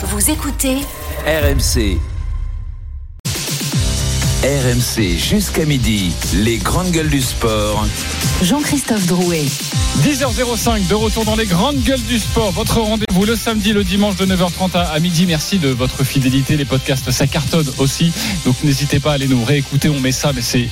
Vous écoutez RMC. RMC jusqu'à midi, les grandes gueules du sport. Jean-Christophe Drouet. 10h05 de retour dans les grandes gueules du sport. Votre rendez-vous le samedi, le dimanche de 9h30 à, à midi. Merci de votre fidélité. Les podcasts, ça cartonne aussi. Donc n'hésitez pas à aller nous réécouter. On met ça, mais c'est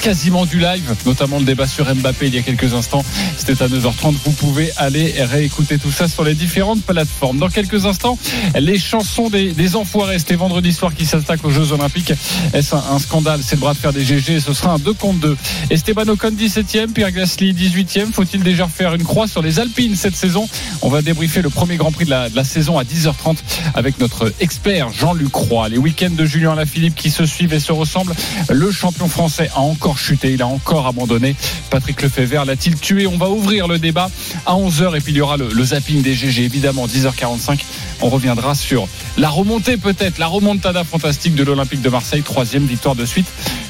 quasiment du live, notamment le débat sur Mbappé il y a quelques instants. C'était à 9h30. Vous pouvez aller réécouter tout ça sur les différentes plateformes. Dans quelques instants, les chansons des, des enfoirés. C'était vendredi soir qui s'attaque aux Jeux Olympiques. Est-ce un, scandale? C'est le bras de fer des GG ce sera un 2 contre 2. Esteban Ocon 17e, Pierre Gasly 18e. Faut-il déjà faire une croix sur les Alpines cette saison? On va débriefer le premier Grand Prix de la, saison à 10h30 avec notre expert Jean-Luc Roy. Les week-ends de Julien Lafilippe qui se suivent et se ressemblent. Le champion français a encore chuté, il a encore abandonné. Patrick Lefebvre l'a-t-il tué? On va ouvrir le débat à 11h et puis il y aura le, le zapping des GG évidemment 10h45. On reviendra sur la remontée peut-être, la remontada fantastique de l'Olympique de Marseille, troisième victoire de suite,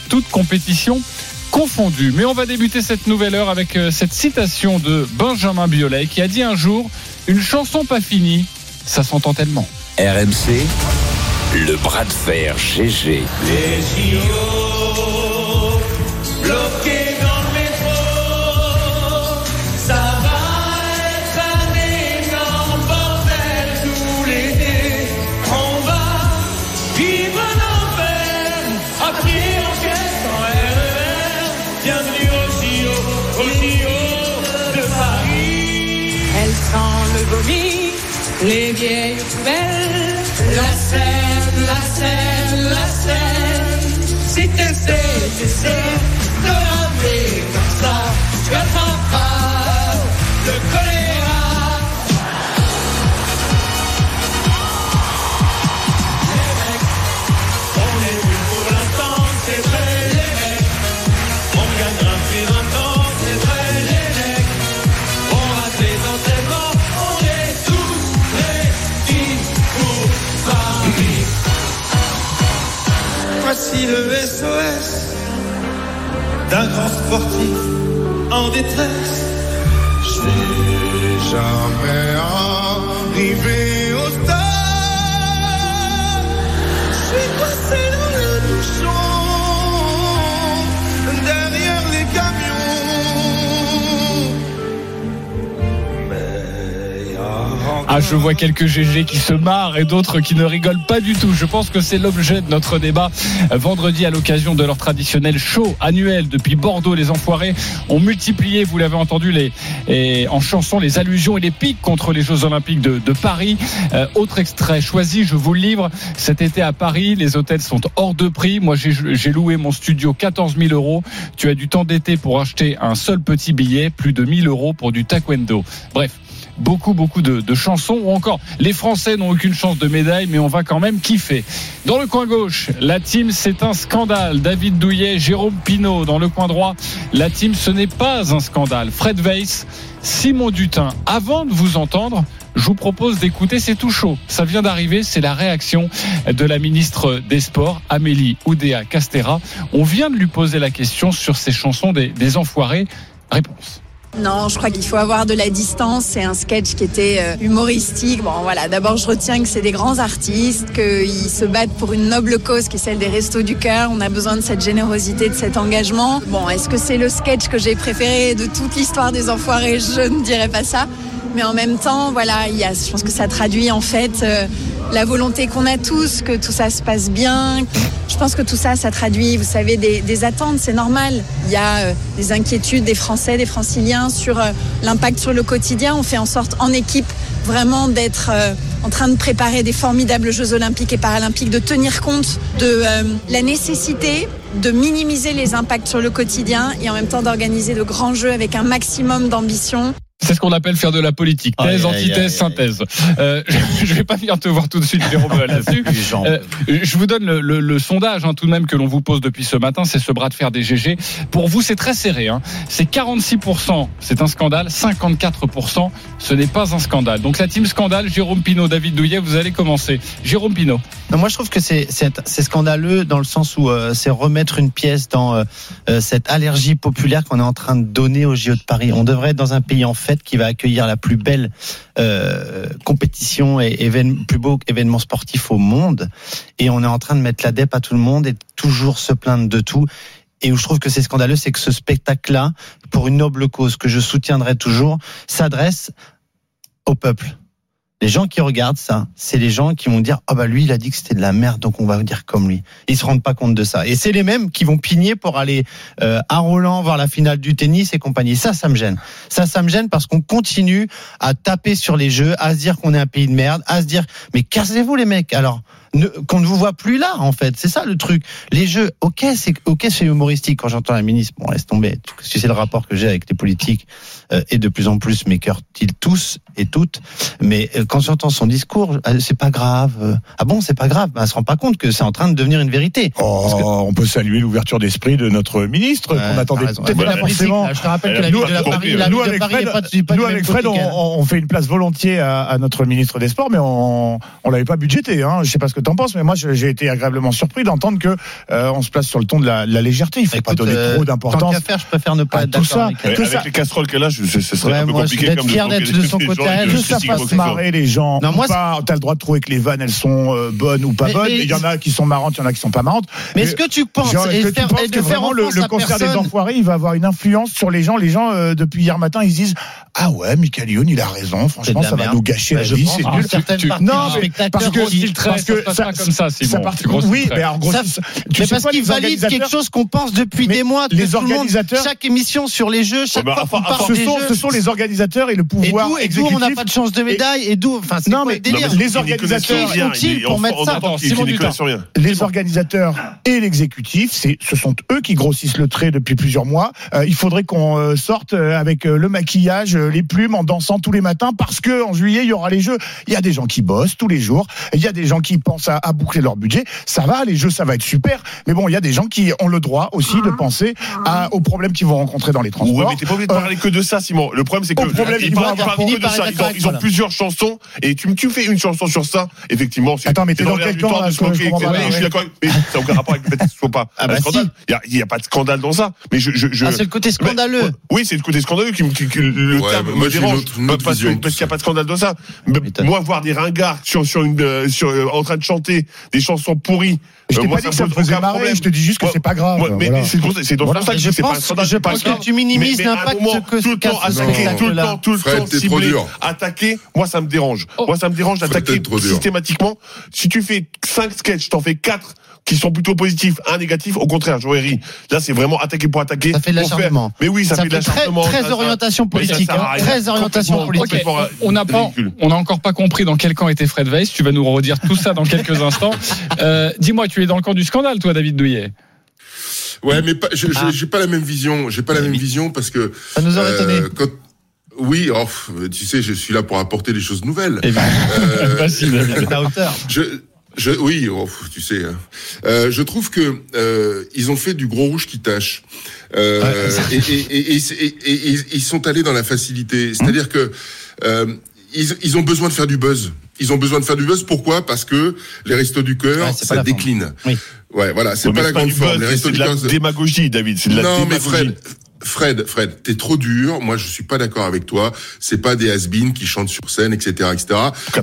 toute compétition confondue. Mais on va débuter cette nouvelle heure avec euh, cette citation de Benjamin Biolay qui a dit un jour une chanson pas finie, ça s'entend tellement. RMC, le bras de fer GG. Les les vieilles poubelles, la scène, la scène, la scène. Si t'essaies, t'essaies de Voici le SOS d'un grand sportif en détresse. Je vais jamais arriver Ah, je vois quelques GG qui se marrent et d'autres qui ne rigolent pas du tout. Je pense que c'est l'objet de notre débat vendredi à l'occasion de leur traditionnel show annuel depuis Bordeaux. Les enfoirés ont multiplié, vous l'avez entendu, les, et en chanson, les allusions et les pics contre les Jeux Olympiques de, Paris. Euh, autre extrait choisi, je vous le livre. Cet été à Paris, les hôtels sont hors de prix. Moi, j'ai j'ai loué mon studio 14 000 euros. Tu as du temps d'été pour acheter un seul petit billet, plus de 1000 euros pour du taekwondo. Bref beaucoup beaucoup de, de, chansons ou encore les Français n'ont aucune chance de médaille mais on va quand même kiffer. Dans le coin gauche, la team c'est un scandale. David Douillet, Jérôme Pinault. Dans le coin droit, la team ce n'est pas un scandale. Fred Weiss, Simon Dutin. Avant de vous entendre, je vous propose d'écouter, c'est tout chaud. Ça vient d'arriver, c'est la réaction de la ministre des Sports, Amélie Oudéa Castera. On vient de lui poser la question sur ces chansons des, des enfoirés. Réponse. Non, je crois qu'il faut avoir de la distance. C'est un sketch qui était euh, humoristique. Bon, voilà. D'abord, je retiens que c'est des grands artistes, qu'ils se battent pour une noble cause qui est celle des Restos du Cœur. On a besoin de cette générosité, de cet engagement. Bon, est-ce que c'est le sketch que j'ai préféré de toute l'histoire des Enfoirés? Je ne dirais pas ça. Mais en même temps, voilà, je pense que ça traduit en fait euh, la volonté qu'on a tous, que tout ça se passe bien. Je pense que tout ça, ça traduit, vous savez, des, attentes, c'est normal. Il y a euh, des inquiétudes des Français, des Franciliens sur euh, l'impact sur le quotidien. On fait en sorte, en équipe, vraiment d'être en train de préparer des formidables Jeux olympiques et paralympiques, de tenir compte de la nécessité de minimiser les impacts sur le quotidien et en même temps d'organiser de grands jeux avec un maximum d'ambition. C'est ce qu'on appelle faire de la politique. Thèse, antithèse, synthèse. Euh, je vais pas venir te voir tout de suite, Jérôme, là-dessus. Euh, je vous donne le, le- le sondage hein, tout de même que l'on vous pose depuis ce matin, c'est ce bras de fer des GG. Pour vous, c'est très serré. Hein. C'est 46%, c'est un scandale. 54%, ce n'est pas un scandale. Donc la team scandale, Jérôme Pinault, David Douillet, vous allez commencer. Jérôme Pinault. Non, moi, je trouve que c'est scandaleux dans le sens où euh, c'est remettre une pièce dans euh, cette allergie populaire qu'on est en train de donner au JO de Paris. On devrait être dans un pays en fête qui va accueillir la plus belle euh, compétition et plus beau événement sportif au monde. Et on est en train de mettre la dep à tout le monde et toujours se plaindre de tout. Et où je trouve que c'est scandaleux, c'est que ce spectacle-là, pour une noble cause que je soutiendrai toujours, s'adresse au peuple. Les gens qui regardent ça, c'est les gens qui vont dire ah bah lui il a dit que c'était de la merde donc on va dire comme lui. Ils se rendent pas compte de ça. Et c'est les mêmes qui vont pigner pour aller euh, à Roland voir la finale du tennis et compagnie. Ça ça me gêne. Ça ça me gêne parce qu'on continue à taper sur les jeux, à se dire qu'on est un pays de merde, à se dire mais cassez-vous les mecs. Alors qu'on ne vous voit plus là en fait, c'est ça le truc. Les jeux, ok c'est ok c'est humoristique quand j'entends la ministre. Bon laisse tomber. Parce que c'est le rapport que j'ai avec les politiques euh, et de plus en plus mes cœurs ils tous et toutes. Mais euh, quand j'entends son discours, euh, c'est pas grave. Euh, Ah bon, c'est pas grave. Ben, elle se rend pas compte que c'est en train de devenir une vérité. Oh, que- on peut saluer l'ouverture d'esprit de notre ministre qu'on attendait peut-être pas forcément. je te rappelle que la nous, ville de la Paris, nous, la ville de avec Paris Fred, est pas, du- pas nous du avec même Fred, on, côté qu'elle. on fait une place volontiers à, à notre ministre des Sports, mais on on l'avait pas budgété. Hein. Je sais pas ce que tu en penses, mais moi j'ai été agréablement surpris d'entendre que euh, on se place sur le ton de la, de la légèreté. Il faut pas Écoute, donner euh, trop Tant d'importance. faire, je préfère ne pas à être tout ça. avec ça- les casseroles qu'elle a, je- ce ce serait Ouais, un peu moi, compliqué d'être comme fier d'être de son côté je ça fasse marrer les gens. Non, moi, pas, t'as le droit de trouver que les vannes elles sont euh, bonnes ou pas bonnes. Il y en a qui sont marrantes, il y en a qui sont pas marrantes. Mais est-ce que tu penses que vraiment le, concert des enfoirés, il va avoir une influence sur les gens? Les gens euh, depuis hier matin, ils se disent ah ouais, Michael Youn, il a raison. Franchement, ça va merde. nous gâcher Bah, la vie. C'est nul. tu- non, mais parce que- que passe ça- pas comme ça, Simon. Ça part- Tu oui, mais alors, gros, Ça- tu Mais sais parce quoi, qu'il les valide organisateurs- quelque chose qu'on pense depuis Mais des mois. les tout le monde- organisateurs- chaque émission sur les jeux, chaque Ouais, bah, fois qu'on enfin, ce sont, jeux. ce sont les organisateurs et le Et pouvoir d'où, et d'où exécutif. on n'a pas de chance de médaille et d'où enfin c'est Non, quoi mais- le délire non, mais les organisateurs- sont-ils pour mettre ça les organisateurs et l'exécutif, c'est, ce sont eux qui grossissent le trait depuis plusieurs mois. Euh, il faudrait qu'on euh, sorte euh, avec le maquillage, les plumes, en dansant tous les matins, parce que en juillet il y aura les jeux. Il y a des gens qui bossent tous les jours. Il y a des gens qui pensent à, à boucler leur budget. Ça va, les jeux, ça va être super. Mais bon, il y a des gens qui ont le droit aussi de penser à, aux problèmes qu'ils vont rencontrer dans les Ouais, transports. mais t'es pas obligé de Euh, parler que de ça, Simon. Le problème, c'est que problème, ils ils vont parlent, que de ça. Ils ont, ils plusieurs chansons et tu, tu fais une chanson sur ça. Effectivement, Attends, mais t'es dans l'air quel temps là, de se je moquer, Oui, je suis ouais. d'accord. Mais ça n'a aucun rapport avec le fait que ce soit pas Ah un bah scandale. si. Il y a- il n'y a, pas de scandale dans ça. Mais je, je, je- Ah, c'est le côté scandaleux. Ouais, Oui, c'est le côté scandaleux qui, me- qui- qui- le Ouais, terme moi, me dérange. parce qu'il n'y a pas de scandale dans ça. Moi, voir des ringards sur, sur une, euh, sur, euh, en train de chanter des chansons pourries, Je euh, t'ai moi, pas dit que ça me faisait marrer, je te dis juste que c'est pas grave. Mais voilà. c'est pour ça- Voilà. que Je c'est pas je pense que tu minimises l'impact que- tout le temps ce attaquer, tout le temps, tout le temps cibler, attaquer, moi ça me dérange. Oh. Moi ça me dérange d'attaquer systématiquement. Si tu fais 5 sketchs, t'en fais 4 qui sont plutôt positifs, un négatif, au contraire, j'aurais ri. Là, c'est vraiment attaquer pour attaquer. Ça fait de l'acharnement. Mais oui, ça, Ça fait de fait très, l'acharnement. très ça- ça- orientation ça politique. hein. Très orientation politique. On n'a pas, on n'a encore pas compris dans quel camp était Fred Weiss. Tu vas nous redire tout ça dans quelques instants. Euh, Dis-moi, tu es dans le camp du scandale, toi, David Douillet. Ouais, mais pas, je- je- Ah. j'ai pas la même vision. J'ai pas la même vision parce que. Ça nous aurait étonné. euh, quand- oui, oh, tu sais, je suis là pour apporter des choses nouvelles. Eh ben, Euh, je, je, oui, oh, tu sais. hein. Euh, je trouve que euh, ils ont fait du gros rouge qui tâche. Euh, et, et, et, et, et- et- et ils sont allés dans la facilité. C'est-à-dire que euh, ils, ils ont besoin de faire du buzz. Ils ont besoin de faire du buzz. Pourquoi? Parce que les restos du cœur, Ouais, ça décline. Oui. Ouais, voilà, c'est Ouais, pas mais la grande forme. buzz, Les C'est restos de du la cœur, c'est- démagogie, David. C'est de la non, mais démagogie. Fred, Fred, Fred, t'es trop dur. Moi, je suis pas d'accord avec toi. C'est pas des has qui chantent sur scène, etc., etc.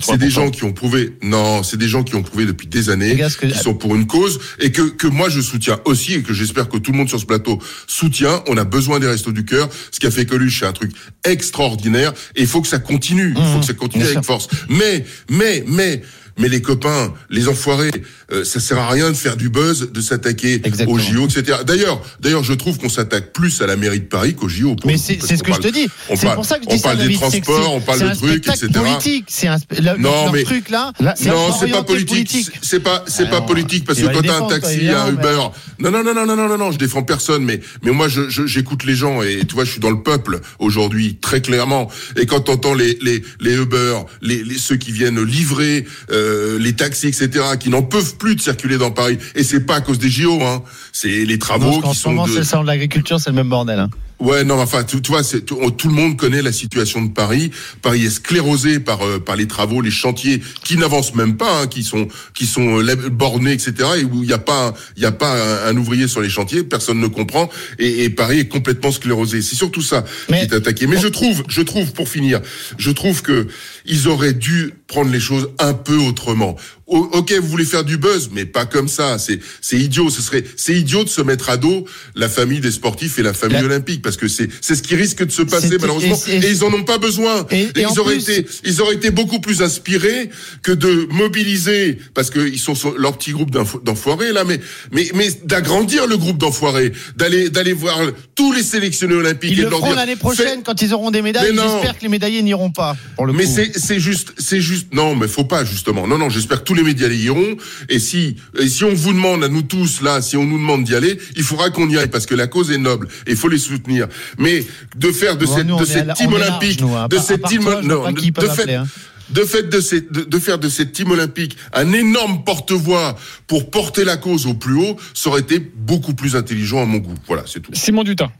C'est des 80%. gens qui ont prouvé. Non, c'est des gens qui ont prouvé depuis des années, que- qui sont pour une cause et que que moi je soutiens aussi et que j'espère que tout le monde sur ce plateau soutient. On a besoin des restos du cœur. Ce qu'a fait Coluche, c'est un truc extraordinaire et il faut que ça continue. Il faut que ça continue Mmh, avec force. Mais, mais, mais. Mais les copains, les enfoirés, euh, ça sert à rien de faire du buzz, de s'attaquer aux JO, etc. D'ailleurs, d'ailleurs, je trouve qu'on s'attaque plus à la mairie de Paris qu'aux JO. pour Mais c'est ce que je te dis. on C'est pour ça que je on dis ça, parle des transports, on parle de trucs, etc. politique. C'est un Non, mais- truc là. Non, c'est pas politique. C'est pas, c'est Ah pas non, politique parce que quand t'as un taxi, un Uber. Non, non, non, non, non, non, non, non, je défends personne, mais, mais moi, je- j'écoute les gens et tu vois, je suis dans le peuple aujourd'hui, très clairement. Et quand t'entends les, les, les Uber, les, les, ceux qui viennent livrer, euh, les taxis, etc., qui n'en peuvent plus de circuler dans Paris. Et c'est pas à cause des JO, hein. C'est les Non, travaux parce qu'en qui ce sont moment, de, c'est le salon de l'agriculture, c'est le même bordel. hein. Ouais, non, enfin, tu, tu vois, c'est, tout, tout le monde connaît la situation de Paris. Paris est sclérosé par euh, par les travaux, les chantiers qui n'avancent même pas, hein, qui sont qui sont euh, bornés, etc. Et où il n'y a pas il y a pas un, un ouvrier sur les chantiers, personne ne comprend. Et, et Paris est complètement sclérosé. C'est surtout ça Mais- qui est attaqué. Mais je trouve, je trouve, pour finir, je trouve que ils auraient dû prendre les choses un peu autrement. O- ok, vous voulez faire du buzz, mais pas comme ça. C'est c'est idiot. Ce serait c'est idiot de se mettre à dos la famille des sportifs et la famille La- olympique parce que c'est c'est ce qui risque de se passer malheureusement. et- ils en ont pas besoin. Et- et ils en auraient plus- été ils auraient été beaucoup plus inspirés que de mobiliser parce que ils sont sur leur petit groupe d'enfo- d'enfoirés là, mais mais mais d'agrandir le groupe d'enfoirés, d'aller d'aller voir tous les sélectionnés olympiques Ils et le leur feront l'année prochaine quand ils auront des médailles. J'espère que les médaillés n'iront pas. Pour le mais c'est c'est juste c'est juste non mais faut pas justement non non j'espère que tous les médias y iront et si et si on vous demande à nous tous là si on nous demande d'y aller il faudra qu'on y aille parce que la cause est noble et il faut les soutenir mais de faire de Bon, cette nous, de cette la- team large, olympique nous, hein. de cette team toi, non qui de fait appeler, hein. de fait de, cette- de, de faire de cette team olympique un énorme porte-voix pour porter la cause au plus haut ça aurait été beaucoup plus intelligent à mon goût voilà c'est tout Simon Dutin.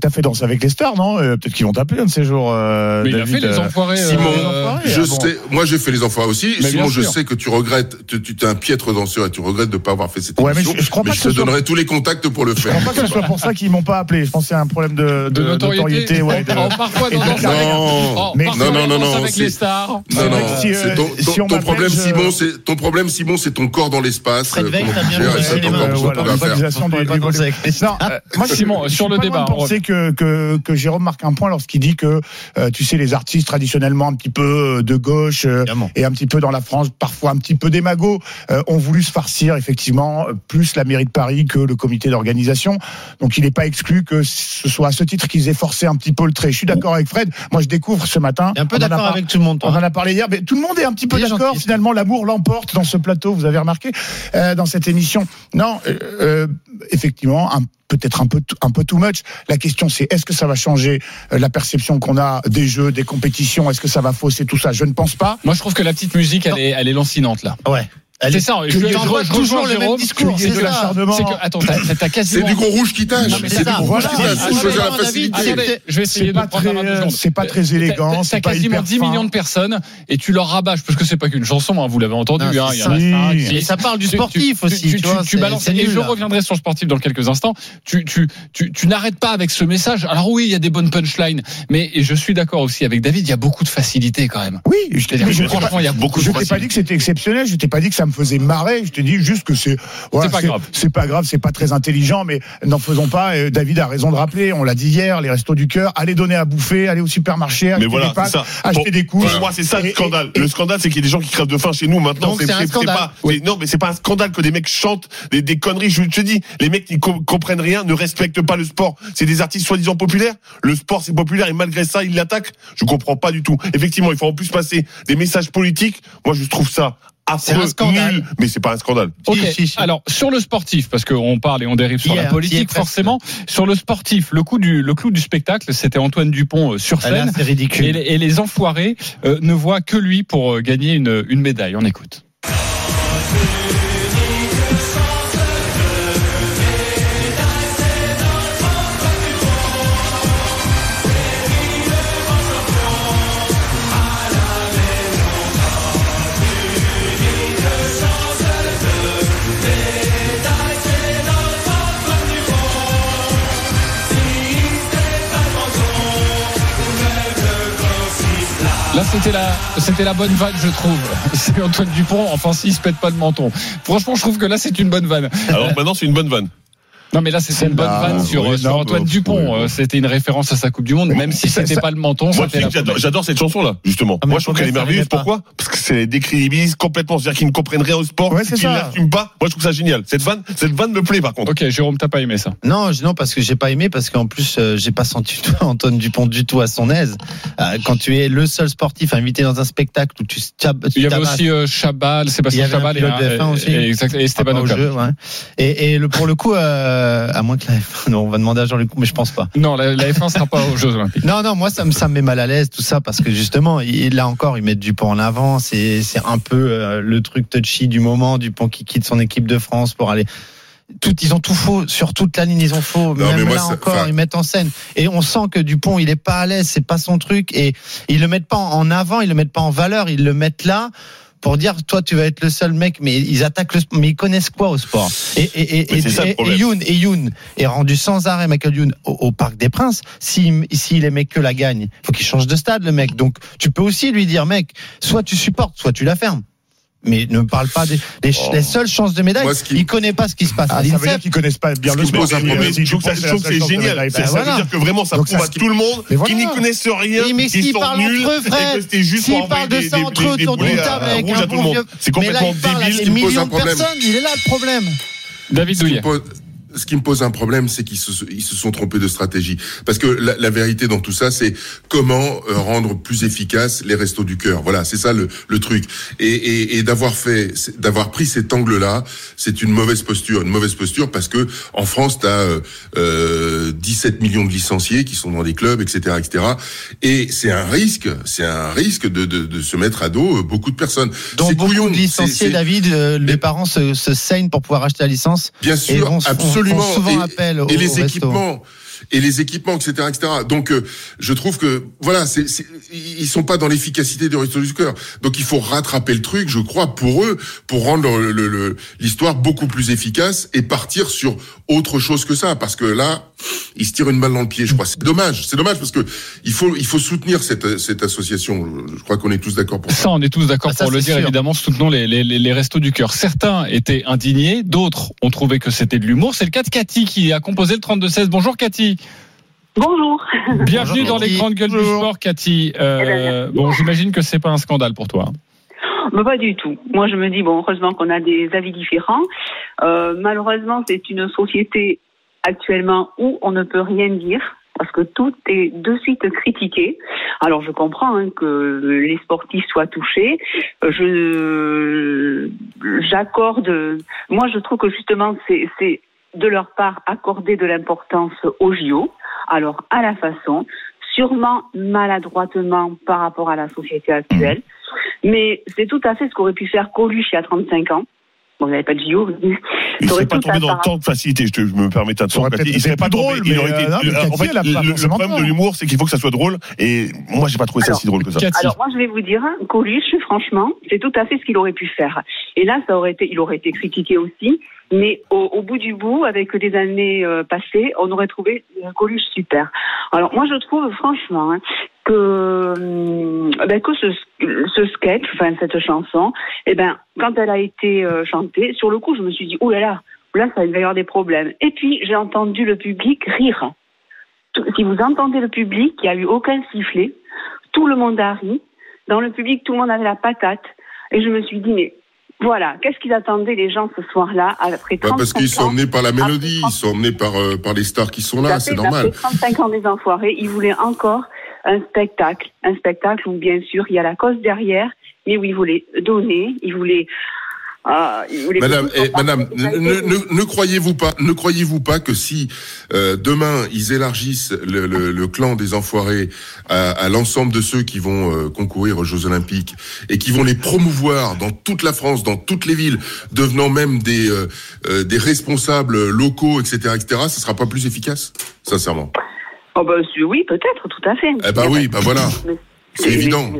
T'as fait danser avec les stars, non? Euh, Peut-être qu'ils vont t'appeler un de ces jours. euh, Mais il a fait les euh, enfoirés. Simon, euh, enfoirés, je ah bon. sais, moi j'ai fait les enfoirés aussi. Mais Simon, je sûr. sais que tu regrettes, tu, tu es un piètre danseur et tu regrettes de pas avoir fait cette Ouais, mais émission. je- je crois pas je que te soit- donnerai tous les contacts pour le Je faire. crois pas que ce soit pour ça qu'ils m'ont pas appelé. Je pense que c'est un problème de, de notoriété. ouais, de- Oh, parfois dans Danse avec-. Oh, Mais- non, non, non, non, avec les stars. Non, non, si, euh, ton, si ton- on ton m'appelle, problème, je- Simon, c'est ton problème, Simon, c'est ton corps dans l'espace. Fred Veil, t'as bien moi, je- Simon, je sur le débat, penser que, que, que Jérôme marque un point lorsqu'il dit que, euh, tu sais, les artistes traditionnellement un petit peu euh, de gauche euh, et un petit peu dans la France, parfois un petit peu démago, euh, ont voulu se farcir effectivement euh, plus la mairie de Paris que le comité d'organisation. Donc il n'est pas exclu que ce soit à ce titre qu'ils aient forcé un petit peu le trait. Je suis d'accord avec Fred. Moi, je découvre ce matin. Un peu on d'accord avec tout le monde, On toi. en a parlé hier, mais tout le monde est un petit peu d'accord. Finalement, l'amour l'emporte dans ce plateau. Vous avez remarqué euh, dans cette émission. Non, effectivement, un- peut-être un peu un peu too much. La question, c'est est-ce que ça va changer euh, la perception qu'on a des jeux, des compétitions? Est-ce que ça va fausser tout ça? Je ne pense pas. Moi, je trouve que la petite musique, elle est, elle est lancinante là. Ouais. Elle C'est est- ça. Je, tu je- envoies je toujours le même discours, c'est de ça. l'acharnement. C'est que attends, t'as t'as C'est quasiment. du gros rouge qui tâche. C'est c'est du gros rouge qui Voilà. tâche. La facilité. Attendez, je vais essayer C'est de prendre euh, secondes. c'est pas très élégant, T'as- c'est quasiment hyper 10 fin. millions de personnes et tu leur rabâches parce que c'est pas qu'une chanson, hein, vous l'avez entendu. Hein, c'est ça. Et parle du sportif aussi. Tu, c'est- balances. c'est Et je reviendrai sur le sportif dans quelques instants. Tu, n'arrêtes pas avec ce message. Alors oui, il y a des bonnes punchlines, mais je suis d'accord aussi avec David. Il y a beaucoup de facilité quand même. Oui, je t'ai C'est-à-dire mais que je t'ai pas- franchement, il y a beaucoup Je de t'ai pas facilité. dit que c'était exceptionnel, je t'ai pas dit que ça me faisait marrer, je t'ai dit juste que c'est voilà, C'est pas grave. C'est pas grave, c'est pas très intelligent, mais n'en faisons pas. euh, David a raison de rappeler, on l'a dit hier, les restos du cœur, allez donner à bouffer, allez au supermarché, acheter Mais voilà, des pâtes, c'est ça. acheter Pour- des couches. Pour moi, c'est ça le scandale. et- le scandale, c'est qu'il y a des gens qui crèvent de faim chez nous maintenant. C'est un scandale. pas- non, mais c'est pas un scandale que des mecs chantent des, des conneries. Je te dis, les mecs qui com- comprennent rien, ne respectent pas le sport. C'est des artistes soi-disant populaires. Le sport, c'est populaire et malgré ça, ils l'attaquent. Je comprends pas du tout. Effectivement, il faut en plus passer des messages politiques. Moi, je trouve ça affreux, scandale. nul, mais c'est pas un scandale. Ok. Si, si, si. Alors sur le sportif, parce qu'on parle et on dérive sur Hier, la politique, forcément. Sur le sportif, le coup du le clou du spectacle, c'était Antoine Dupont euh, sur est scène. Et ridicule. les, et les enfoirés euh, ne voient que lui pour euh, gagner une, une médaille. On écoute. C'était la, c'était la bonne vanne, je trouve. C'est Antoine Dupont. Enfin, s'il se pète pas le menton. Franchement, je trouve que là, c'est une bonne vanne. Alors maintenant, c'est une bonne vanne. Non, mais là, c'était une bonne Ah, vanne sur, oui, sur non, Antoine bah, Dupont. oui. Euh, C'était une référence à sa Coupe du Monde, même si c'était pas le menton. J'adore, cette chanson-là, justement. Ah, Moi, je trouve qu'elle est merveilleuse. Pourquoi? Parce que c'est décrédibilise complètement. C'est-à-dire qu'ils ne comprennent rien au sport, Ouais, c'est qu'ils l'assument pas. Moi, je trouve ça génial. Cette vanne, cette vanne me plaît, par contre. Ok, Jérôme, t'as pas aimé ça. Non, non, parce que j'ai pas aimé, parce qu'en plus, euh, j'ai pas senti Antoine Dupont du tout à son aise. Euh, quand tu es le seul sportif invité dans un spectacle où tu, tab- tu Il y avait aussi euh, Chabal, Sébastien Chabal et, pilote de F1 aussi. et, et Esteban Ocon. Et, pour le coup, euh, à moins que la F1, non, on va demander à Jean-Luc, mais je pense pas. Non, la, la F1 sera pas aux Jeux Olympiques. Non, non, moi ça me, ça me met mal à l'aise tout ça parce que justement, il, là encore, ils mettent Dupont en avant. C'est, c'est un peu euh, le truc touchy du moment. Dupont qui quitte son équipe de France pour aller. tout, ils ont tout faux sur toute la ligne, ils ont faux. Non, mais Même moi, là encore, ils mettent en scène. Et on sent que Dupont, il est pas à l'aise, c'est pas son truc. Et ils le mettent pas en avant, ils le mettent pas en valeur, ils le mettent là pour dire, toi, tu vas être le seul mec. Mais ils attaquent le, mais ils connaissent quoi au sport? Et et et, et, ça et- Youn, et Youn est rendu sans arrêt, Michael Youn, au, au Parc des Princes. S'il s'il aimait que la gagne, faut qu'il change de stade, le mec. Donc, tu peux aussi lui dire, mec, soit tu supportes, soit tu la fermes. Mais ne me parle pas des les, Oh. les seules chances de médaille. Moi, ce qui- Il connaît pas ce qui se passe Ah, à ça veut dire qu'ils connaissent pas bien le sport. je trouve que c'est génial. Ça veut dire que vraiment, ça prouve à tout le monde Mais voilà. qui n'y connaissent rien, Oui, mais qui s'ils sont parlent nuls, entre eux, et que c'était juste s'ils pour parlent envoyer de ça des, entre des, eux des autour d'une boulets à- tout le bon monde. vieux- C'est complètement il débile. me pose millions un de problème. personnes. Il est là le problème. David Douillet. Ce qui me pose un problème, c'est qu'ils se, ils se sont trompés de stratégie. Parce que la, la vérité dans tout ça, c'est comment euh, rendre plus efficaces les restos du cœur. Voilà, c'est ça le, le truc. Et, et, et d'avoir fait, d'avoir pris cet angle-là, c'est une mauvaise posture. Une mauvaise posture parce que en France, tu as euh, 17 millions de licenciés qui sont dans des clubs, etc., etc. Et c'est un risque, c'est un risque de, de, de se mettre à dos euh, beaucoup de personnes. Donc beaucoup couillon, de licenciés, David, euh, les parents se, se saignent pour pouvoir acheter la licence. Bien sûr, font- absolument. font souvent et, appel au- et au les resto. équipements. Et les équipements, etc., etc. Donc, euh, je trouve que voilà, c'est, c'est- ils sont pas dans l'efficacité du resto du cœur. Donc, il faut rattraper le truc, je crois, pour eux, pour rendre le- le- le- l'histoire beaucoup plus efficace et partir sur autre chose que ça. Parce que là, ils se tirent une balle dans le pied. Je crois. C'est dommage. C'est dommage parce que il faut, il faut soutenir cette, cette association. Je, crois qu'on est tous d'accord pour ça. Ça, on est tous d'accord Ah, ça, pour le dire, sûr. évidemment, soutenons les, les, les, les restos du cœur. Certains étaient indignés, d'autres ont trouvé que c'était de l'humour. C'est le cas de Cathy qui a composé le 32-16. Bonjour Cathy. Bonjour. Bienvenue Bonjour, dans les grandes gueules du sport, Cathy. Euh, Eh ben, bon, j'imagine que c'est pas un scandale pour toi. Mais pas du tout. Moi, je me dis, bon, heureusement qu'on a des avis différents. Euh, malheureusement, c'est une société actuellement où on ne peut rien dire parce que tout est de suite critiqué. Alors, je comprends hein, que les sportifs soient touchés. Je j'accorde. Moi, je trouve que justement, c'est c'est de leur part accorder de l'importance aux JO. Alors, à la façon, sûrement maladroitement par rapport à la société actuelle. Mais c'est tout à fait ce qu'aurait pu faire Coluche il y a 35 ans. Bon, vous n'avez pas de JO. Il aurait serait pas tombé dans part. tant de facilité, je, te, je me permets de peut-être Il serait été pas drôle, drôle, il mais, aurait été. euh, non, mais le- en fait, le, le problème de tort. l'humour, c'est qu'il faut que ça soit drôle. Et moi, j'ai pas trouvé ça Alors, si drôle que ça. Alors moi je vais vous dire, Coluche, franchement, c'est tout à fait ce qu'il aurait pu faire. Et là, ça aurait été, il aurait été critiqué aussi, mais au, au bout du bout, avec des années euh, passées, on aurait trouvé euh, Coluche super. Alors moi je trouve franchement hein, que hum, ben, que ce, ce sketch, enfin cette chanson, eh ben quand elle a été euh, chantée, sur le coup je me suis dit oh là là, là ça va y avoir des problèmes. Et puis j'ai entendu le public rire. Tout- Si vous entendez le public, il n'y a eu aucun sifflet tout le monde a ri. Dans le public, tout le monde avait la patate. Et je me suis dit, mais voilà, qu'est-ce qu'ils attendaient les gens ce soir-là, après 35 Ouais, parce qu'ils sont emmenés par la mélodie, Après ils sont emmenés par, euh, par les stars qui sont là, c'est normal. fait 35 ans des enfoirés, ils voulaient encore un spectacle. Un spectacle où, bien sûr, il y a la cause derrière, mais où ils voulaient donner, ils voulaient... ah, Madame, eh, madame, ne, ne- ne croyez-vous pas, ne croyez-vous pas que si euh, demain ils élargissent le, le- le clan des enfoirés à, à l'ensemble de ceux qui vont euh, concourir aux Jeux Olympiques et qui vont les promouvoir dans toute la France, dans toutes les villes, devenant même des euh, euh, des responsables locaux, etc., etc., ce sera pas plus efficace, sincèrement? Oh, bah, oui, peut-être, tout à fait. Eh ben oui, bah voilà, c'est évident.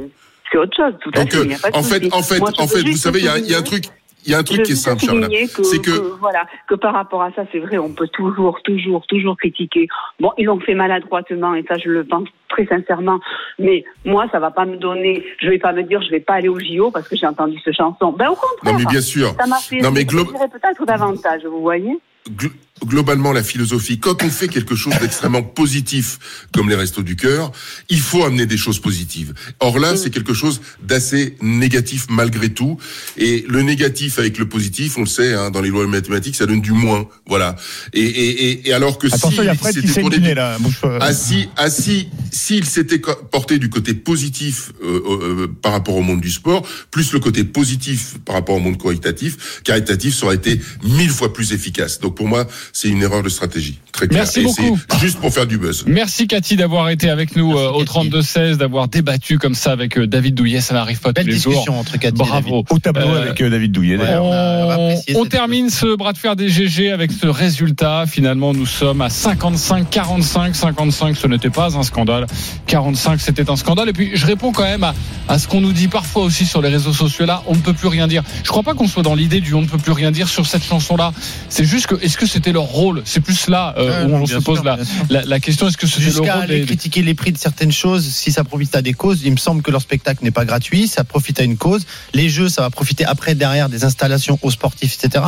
C'est autre chose, tout à fait. euh, en fait, en fait, Moi, en fait, vous savez, il y a, il y a un truc, il y a un truc Je qui est simple, Charles. C'est que que, voilà que par rapport à ça, c'est vrai, on peut toujours, toujours, toujours critiquer. Bon, ils l'ont fait maladroitement et ça, je le pense très sincèrement. Mais moi, ça va pas me donner. Je vais pas me dire, je vais pas aller au JO parce que j'ai entendu cette chanson. Ben au contraire. non mais bien sûr. Ça m'a fait. Non, mais peut-être davantage, vous voyez. gl- globalement la philosophie. Quand on fait quelque chose d'extrêmement positif, comme les restos du cœur, il faut amener des choses positives. Or là, c'est quelque chose d'assez négatif malgré tout. Et le négatif avec le positif, on le sait, hein, dans les lois mathématiques, ça donne du moins. Voilà. Et, et, et, et alors que Attention, si il y a Fred qui c'était tourné là. Ah si, ah si, s'il s'était porté du côté positif euh, euh, par rapport au monde du sport, plus le côté positif par rapport au monde caritatif, caritatif ça aurait été mille fois plus efficace. Donc pour moi, c'est une erreur de stratégie. Très clair. Merci Et beaucoup. c'est juste pour faire du buzz. Merci Cathy d'avoir été avec nous Merci, euh, au Cathy. 32-16, d'avoir débattu comme ça avec euh, David Douillet. Ça n'arrive pas Belle tous les jours. discussion entre Cathy et David. Bravo. Au tableau Euh, avec euh, David Douillet. ouais. d'ailleurs. on a- termine ce bras de fer des GG avec ce résultat. Finalement, nous sommes à 55, 45, 55. Ce n'était pas un scandale. 45, c'était un scandale. Et puis, je réponds quand même à, à ce qu'on nous dit parfois aussi sur les réseaux sociaux là. On ne peut plus rien dire. Je crois pas qu'on soit dans l'idée du on ne peut plus rien dire sur cette chanson là. C'est juste que, est-ce que c'était leur rôle? C'est plus là euh, où on se pose sûr, la, la, la question. Est-ce que c'était le Jusqu'à rôle aller des, critiquer les prix de certaines choses, si ça profite à des causes, il me semble que leur spectacle n'est pas gratuit, ça profite à une cause. Les jeux, ça va profiter après, derrière, des installations aux sportifs, etc.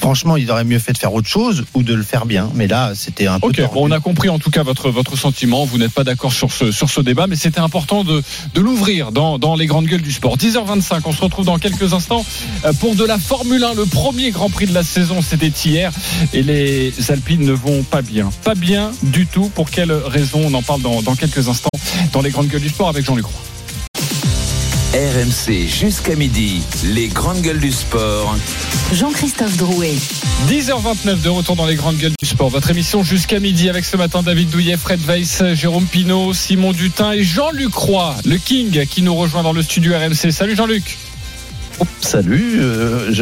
Franchement, ils auraient mieux fait de faire autre chose ou de le faire bien. Mais là, c'était un peu. Ok, bon, on a compris en tout cas votre votre sentiment. Vous n'êtes pas d'accord sur ce sur ce débat, mais c'était important de de l'ouvrir dans dans les grandes gueules du sport. 10h25, on se retrouve dans quelques instants euh, pour de la Formule 1, le premier Grand Prix de la saison. C'était hier et les Alpines ne vont pas bien, pas bien du tout. Pour quelle raison? On en parle dans dans quelques instants dans les grandes gueules du sport avec Jean-Luc Roy. RMC jusqu'à midi. Les grandes gueules du sport. Jean-Christophe Drouet. 10h29 de retour dans les grandes gueules du sport. Votre émission jusqu'à midi avec ce matin David Douillet, Fred Weiss, Jérôme Pinault, Simon Dutin et Jean-Luc Roy, le King qui nous rejoint dans le studio RMC. Salut Jean-Luc. Oh, salut. euh,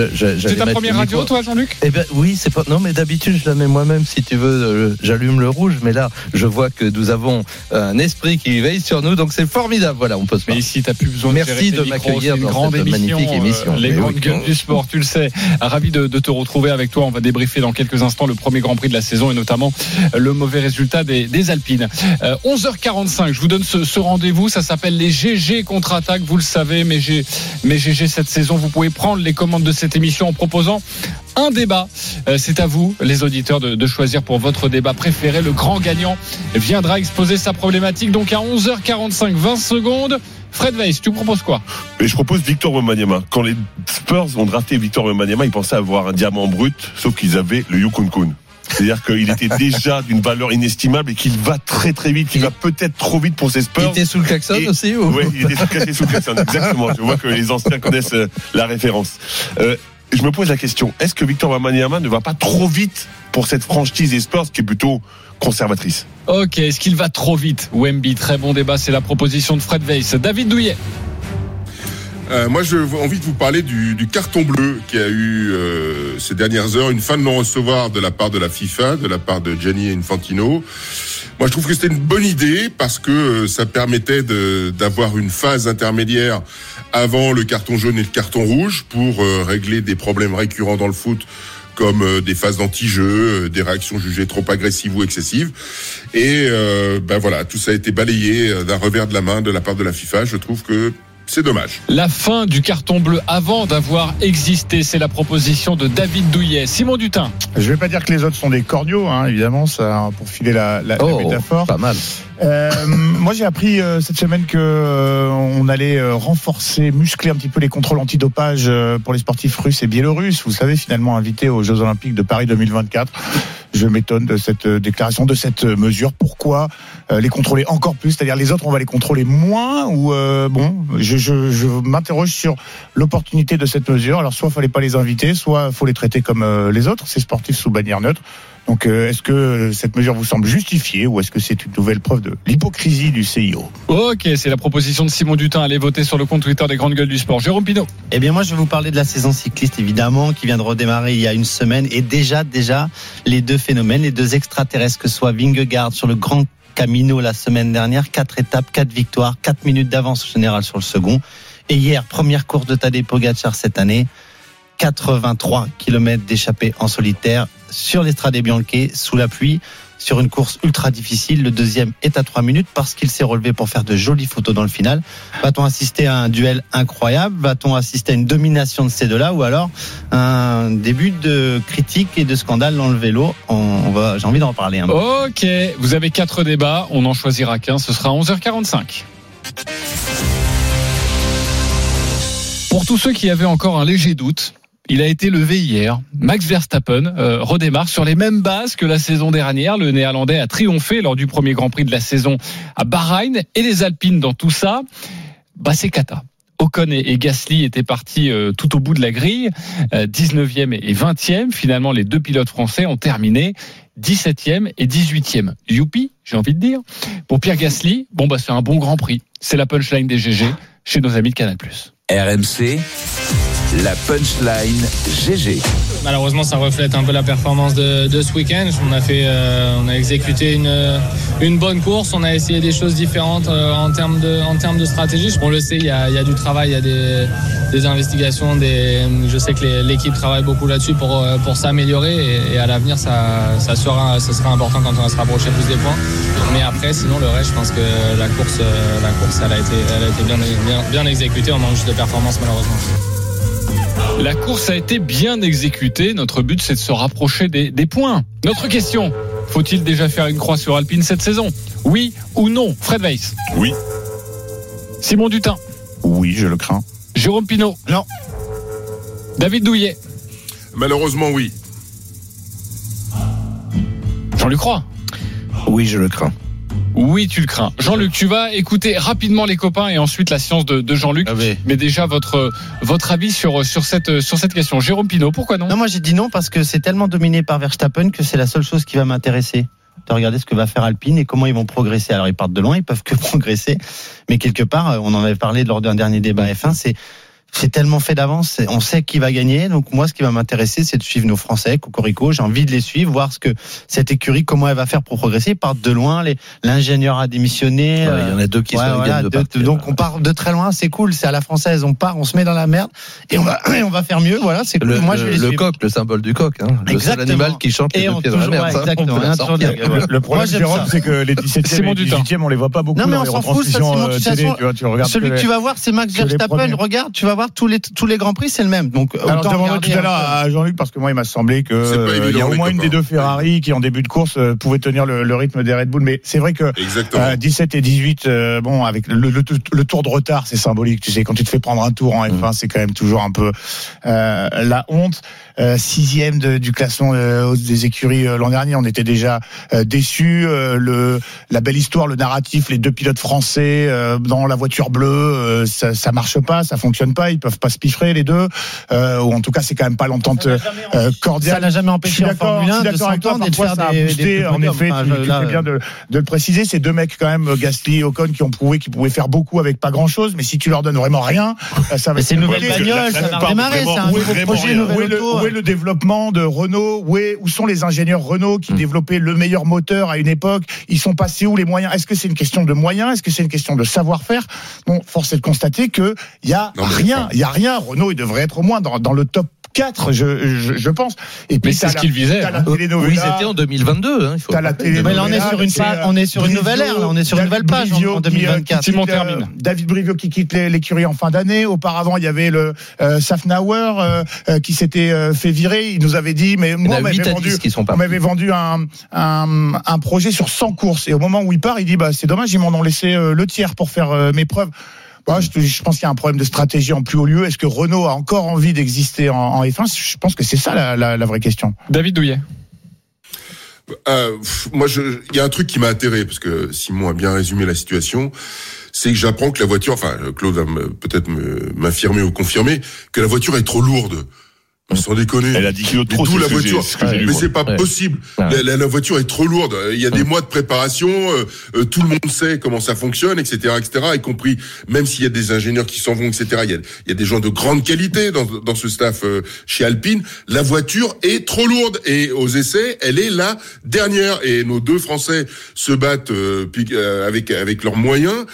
C'est ta première radio toi Jean-Luc? Eh ben oui, c'est pas. Non, mais d'habitude je la mets moi-même. Si tu veux, euh, j'allume le rouge. Mais là, je vois que nous avons un esprit qui veille sur nous, donc c'est formidable. Voilà, on peut se Mais ici, tu plus besoin Merci de, m'accueillir dans grande cette émission, magnifique euh, émission. les Mais grandes oui. gueules du sport, tu le sais. Ravi de, de te retrouver avec toi. On va débriefer dans quelques instants le premier Grand Prix de la saison et notamment euh, le mauvais résultat des, des Alpines. Euh, 11h45, je vous donne ce, ce rendez-vous. Ça s'appelle les GG contre-attaque. Vous le savez, mais j'ai mais GG cette saison. Vous pouvez prendre les commandes de cette émission en proposant un débat. Euh, C'est à vous, les auditeurs, de, choisir pour votre débat préféré. Le grand gagnant viendra exposer sa problématique. Donc à 11h45, 20 secondes. Fred Weiss, tu proposes quoi? Mais je propose Victor Wembanyama. Quand les Spurs ont drafté Victor Wembanyama, ils pensaient avoir un diamant brut, sauf qu'ils avaient le Yukon Kun. C'est-à-dire qu'il était déjà d'une valeur inestimable et qu'il va très très vite, qu'il va peut-être trop vite pour ses Il Spurs. était sous le klaxon Et- aussi ou? Oui, il était caché sous le klaxon, exactement. Je vois que les anciens connaissent euh, la référence. Euh, je me pose la question, est-ce que Victor Wembanyama ne va pas trop vite pour cette franchise des Spurs qui est plutôt conservatrice? Ok, est-ce qu'il va trop vite? Wemby, très bon débat, c'est la proposition de Fred Weiss. David Douillet. Euh, moi, j'ai envie de vous parler du, du carton bleu qui a eu euh, ces dernières heures, une fin de non-recevoir de la part de la FIFA, de la part de Gianni Infantino. Moi, je trouve que c'était une bonne idée parce que euh, ça permettait d'avoir une phase intermédiaire avant le carton jaune et le carton rouge pour euh, régler des problèmes récurrents dans le foot comme des phases d'anti-jeu, des réactions jugées trop agressives ou excessives. Et euh, ben voilà, tout ça a été balayé d'un revers de la main de la part de la FIFA. Je trouve que c'est dommage. La fin du carton bleu avant d'avoir existé, c'est la proposition de David Douillet. Simon Dutin. Je vais pas dire que les autres sont des corneaux, hein, évidemment, ça, pour filer la, la, la Oh, métaphore. pas mal. Euh, moi, j'ai appris euh, cette semaine que euh, on allait euh, renforcer, muscler un petit peu les contrôles antidopage euh, pour les sportifs russes et biélorusses. Vous savez, finalement invités aux Jeux Olympiques de Paris 2024. Je m'étonne de cette euh, déclaration, de cette euh, mesure. Pourquoi les contrôler encore plus C'est-à-dire les autres, on va les contrôler moins ou euh, bon Je, je, je m'interroge sur l'opportunité de cette mesure. Alors, soit fallait pas les inviter, soit faut les traiter comme euh, les autres, ces sportifs sous bannière neutre. Donc, euh, est-ce que cette mesure vous semble justifiée ou est-ce que c'est une nouvelle preuve de l'hypocrisie du CIO Ok, c'est la proposition de Simon Dutin. Allez voter sur le compte Twitter des grandes gueules du sport. Jérôme Pinault. Eh bien, moi, je vais vous parler de la saison cycliste, évidemment, qui vient de redémarrer il y a une semaine. Et déjà, déjà, les deux phénomènes, les deux extraterrestres, que ce soit Vingegaard sur le Grand Camino la semaine dernière, quatre étapes, quatre victoires, quatre minutes d'avance au général sur le second. Et hier, première course de Tadej Pogacar cette année, 83 km d'échappée en solitaire sur l'Estrade Bianche sous la pluie sur une course ultra difficile. Le deuxième est à 3 minutes parce qu'il s'est relevé pour faire de jolies photos dans le final. Va-t-on assister à un duel incroyable? Va-t-on assister à une domination de ces deux-là? Ou alors un début de critique et de scandale dans le vélo? J'ai envie d'en parler un peu. Ok, vous avez quatre débats. On n'en choisira qu'un. Ce sera 11h45. Pour tous ceux qui avaient encore un léger doute, il a été levé hier. Max Verstappen euh, redémarre sur les mêmes bases que la saison dernière. Le Néerlandais a triomphé lors du premier Grand Prix de la saison à Bahreïn et les Alpines dans tout ça. Bah c'est cata. Ocon et, Gasly étaient partis euh, tout au bout de la grille, euh, 19e et 20e. Finalement, les deux pilotes français ont terminé 17e et 18e. Youpi, j'ai envie de dire. Pour Pierre Gasly, bon bah c'est un bon Grand Prix. C'est la punchline des GG chez nos amis de Canal+. RMC, la punchline GG. Malheureusement, ça reflète un peu la performance de, ce week-end. On a fait, euh, on a exécuté une, une bonne course. On a essayé des choses différentes euh, en termes de, stratégie. On le sait, il y a, du travail, il y a des, investigations. Je sais que l'équipe travaille beaucoup là-dessus pour, euh, s'améliorer et, à l'avenir, ça, sera, important quand on va se rapprocher plus des points. Mais après, sinon, le reste, je pense que la course, euh, elle a été, bien, exécutée. On manque de performance, malheureusement. La course a été bien exécutée. Notre but, c'est de se rapprocher des, des points. Notre question faut-il déjà faire une croix sur Alpine cette saison? Oui ou non? Fred Weiss Oui. Simon Dutin Oui, je le crains. Jérôme Pinault Non. David Douillet Malheureusement, oui. Jean-Luc Roy Oui, je le crains. Oui, tu le crains. Jean-Luc, tu vas écouter rapidement les copains et ensuite la science de, de Jean-Luc. Ah oui. Mais déjà, votre, votre avis sur, sur, cette, sur cette question. Jérôme Pinault, pourquoi non? Non, moi j'ai dit non parce que c'est tellement dominé par Verstappen que c'est la seule chose qui va m'intéresser. De regarder ce que va faire Alpine et comment ils vont progresser. Alors ils partent de loin, ils peuvent que progresser, mais quelque part, euh, on en avait parlé lors d'un dernier débat F1, c'est c'est tellement fait d'avance, on sait qui va gagner. Donc moi, ce qui va m'intéresser, c'est de suivre nos Français, Cocorico. J'ai envie de les suivre, voir ce que cette écurie, comment elle va faire pour progresser. Ils partent de loin, l'ingénieur a démissionné. Ouais, Il y en a deux qui Ouais, sont voilà, de de- partir. donc on part de très loin, c'est cool, c'est à la française, on part, on se met dans la merde et on va, et on va faire mieux, voilà, c'est cool. le, Moi je vais le- les le suivre. coq, le symbole du coq, hein. le seul animal qui chante les Et deux on pieds dans la toujours- merde. ça, toujours dire- Le problème, c'est que les 17e Simon et Dutin. 18e, on les voit pas beaucoup Non, mais dans on s'en fout, euh, Celui que tu vas voir, c'est Max Verstappen. Regarde, tu vas voir tous les tous les grands prix, c'est le même. Donc Alors, regarder tout à l'heure à Jean-Luc, parce que moi, il m'a semblé pas euh, évident, il y a au moins une des deux Ferrari qui, en début de course, euh, pouvait tenir le, le rythme des Red Bull. Mais c'est vrai que Exactement. euh, 17 et 18, euh, bon, avec le, le, le tour de retard, c'est symbolique. Tu sais, quand tu te fais prendre un tour en F1, c'est quand même toujours un peu euh, la honte. Euh, sixième de- du classement euh, des écuries euh, l'an dernier, on était déjà euh, déçus. Euh, le, la belle histoire, le narratif, les deux pilotes français euh, dans la voiture bleue, euh, ça, ça marche pas, ça fonctionne pas. Ils peuvent pas se piffrer les deux, euh, ou en tout cas, c'est quand même pas l'entente euh, Ça cordiale. n'a jamais empêché en Formule je 1 suis de d'accord avec toi, s'entendre et de faire ça a des, boosté, des en effet, Enfin, tu, je- tu là, fais bien de, de le préciser, c'est deux mecs quand même, Gasly et Ocon, qui ont prouvé qu'ils pouvaient faire beaucoup avec pas grand chose, mais si tu leur donnes vraiment rien, euh, ça va Mais c'est une nouvelle bagnole, ça va redémarrer, c'est un nouveau projet, rien. nouvelle Où est, le, auto. où est le développement de Renault? Où, est- où sont les ingénieurs Renault Hmm. qui développaient le meilleur moteur à une époque? Ils sont passés où les moyens? Est-ce que c'est une question de moyens? Est-ce que c'est une question de savoir-faire? Bon, force est de constater que il y a mais rien. Il y a rien. Renault, il devrait être au moins dans, dans le top 4, je, je, je pense. Et Mais c'est ce qu'il visait. hein. Ils étaient en 2022, hein, il faut T'as le la rappeler. télé. Mais là, on est sur une c'est, phase- euh, on est sur une Brivio, nouvelle ère, là, on est sur une David nouvelle page en- Brivio en qui, euh, 2024. qui quitte, Simon euh. David Brivio qui quitte l'é- l'écurie en fin d'année. Auparavant, il y avait le euh, Safnauer euh, euh, qui s'était euh, fait virer. Il nous avait dit, mais moi, on a 8 m'avait vendu, 10 qui sont on partis. m'avait vendu un, un, un projet sur 100 courses. Et au moment où il part, il dit, bah, c'est dommage, ils m'en ont laissé euh, le tiers pour faire euh, mes preuves. Bah, je, pense qu'il y a un problème de stratégie en plus haut lieu. Est-ce que Renault a encore envie d'exister en, en F1 Je pense que c'est ça la, la, la vraie question. David Douillet. Euh, pff, moi, je- il y a un truc qui m'a atterré parce que Simon a bien résumé la situation. C'est que j'apprends que la voiture, enfin, Claude va peut-être me- m'infirmer ou confirmer que la voiture est trop lourde. Sans déconner. Elle a 10 kilos de trop, d'où la voiture. ce que lu, Mais c'est pas Ouais. possible. La, la- la voiture est trop lourde. Il y a des mois de préparation. euh, euh, tout le monde sait comment ça fonctionne, etc., etc. Y compris, même s'il y a des ingénieurs qui s'en vont, etc. Il y a, il y a des gens de grande qualité dans, dans ce staff euh, chez Alpine. La voiture est trop lourde et aux essais, elle est la dernière. Et nos deux Français se battent euh, avec avec leurs moyens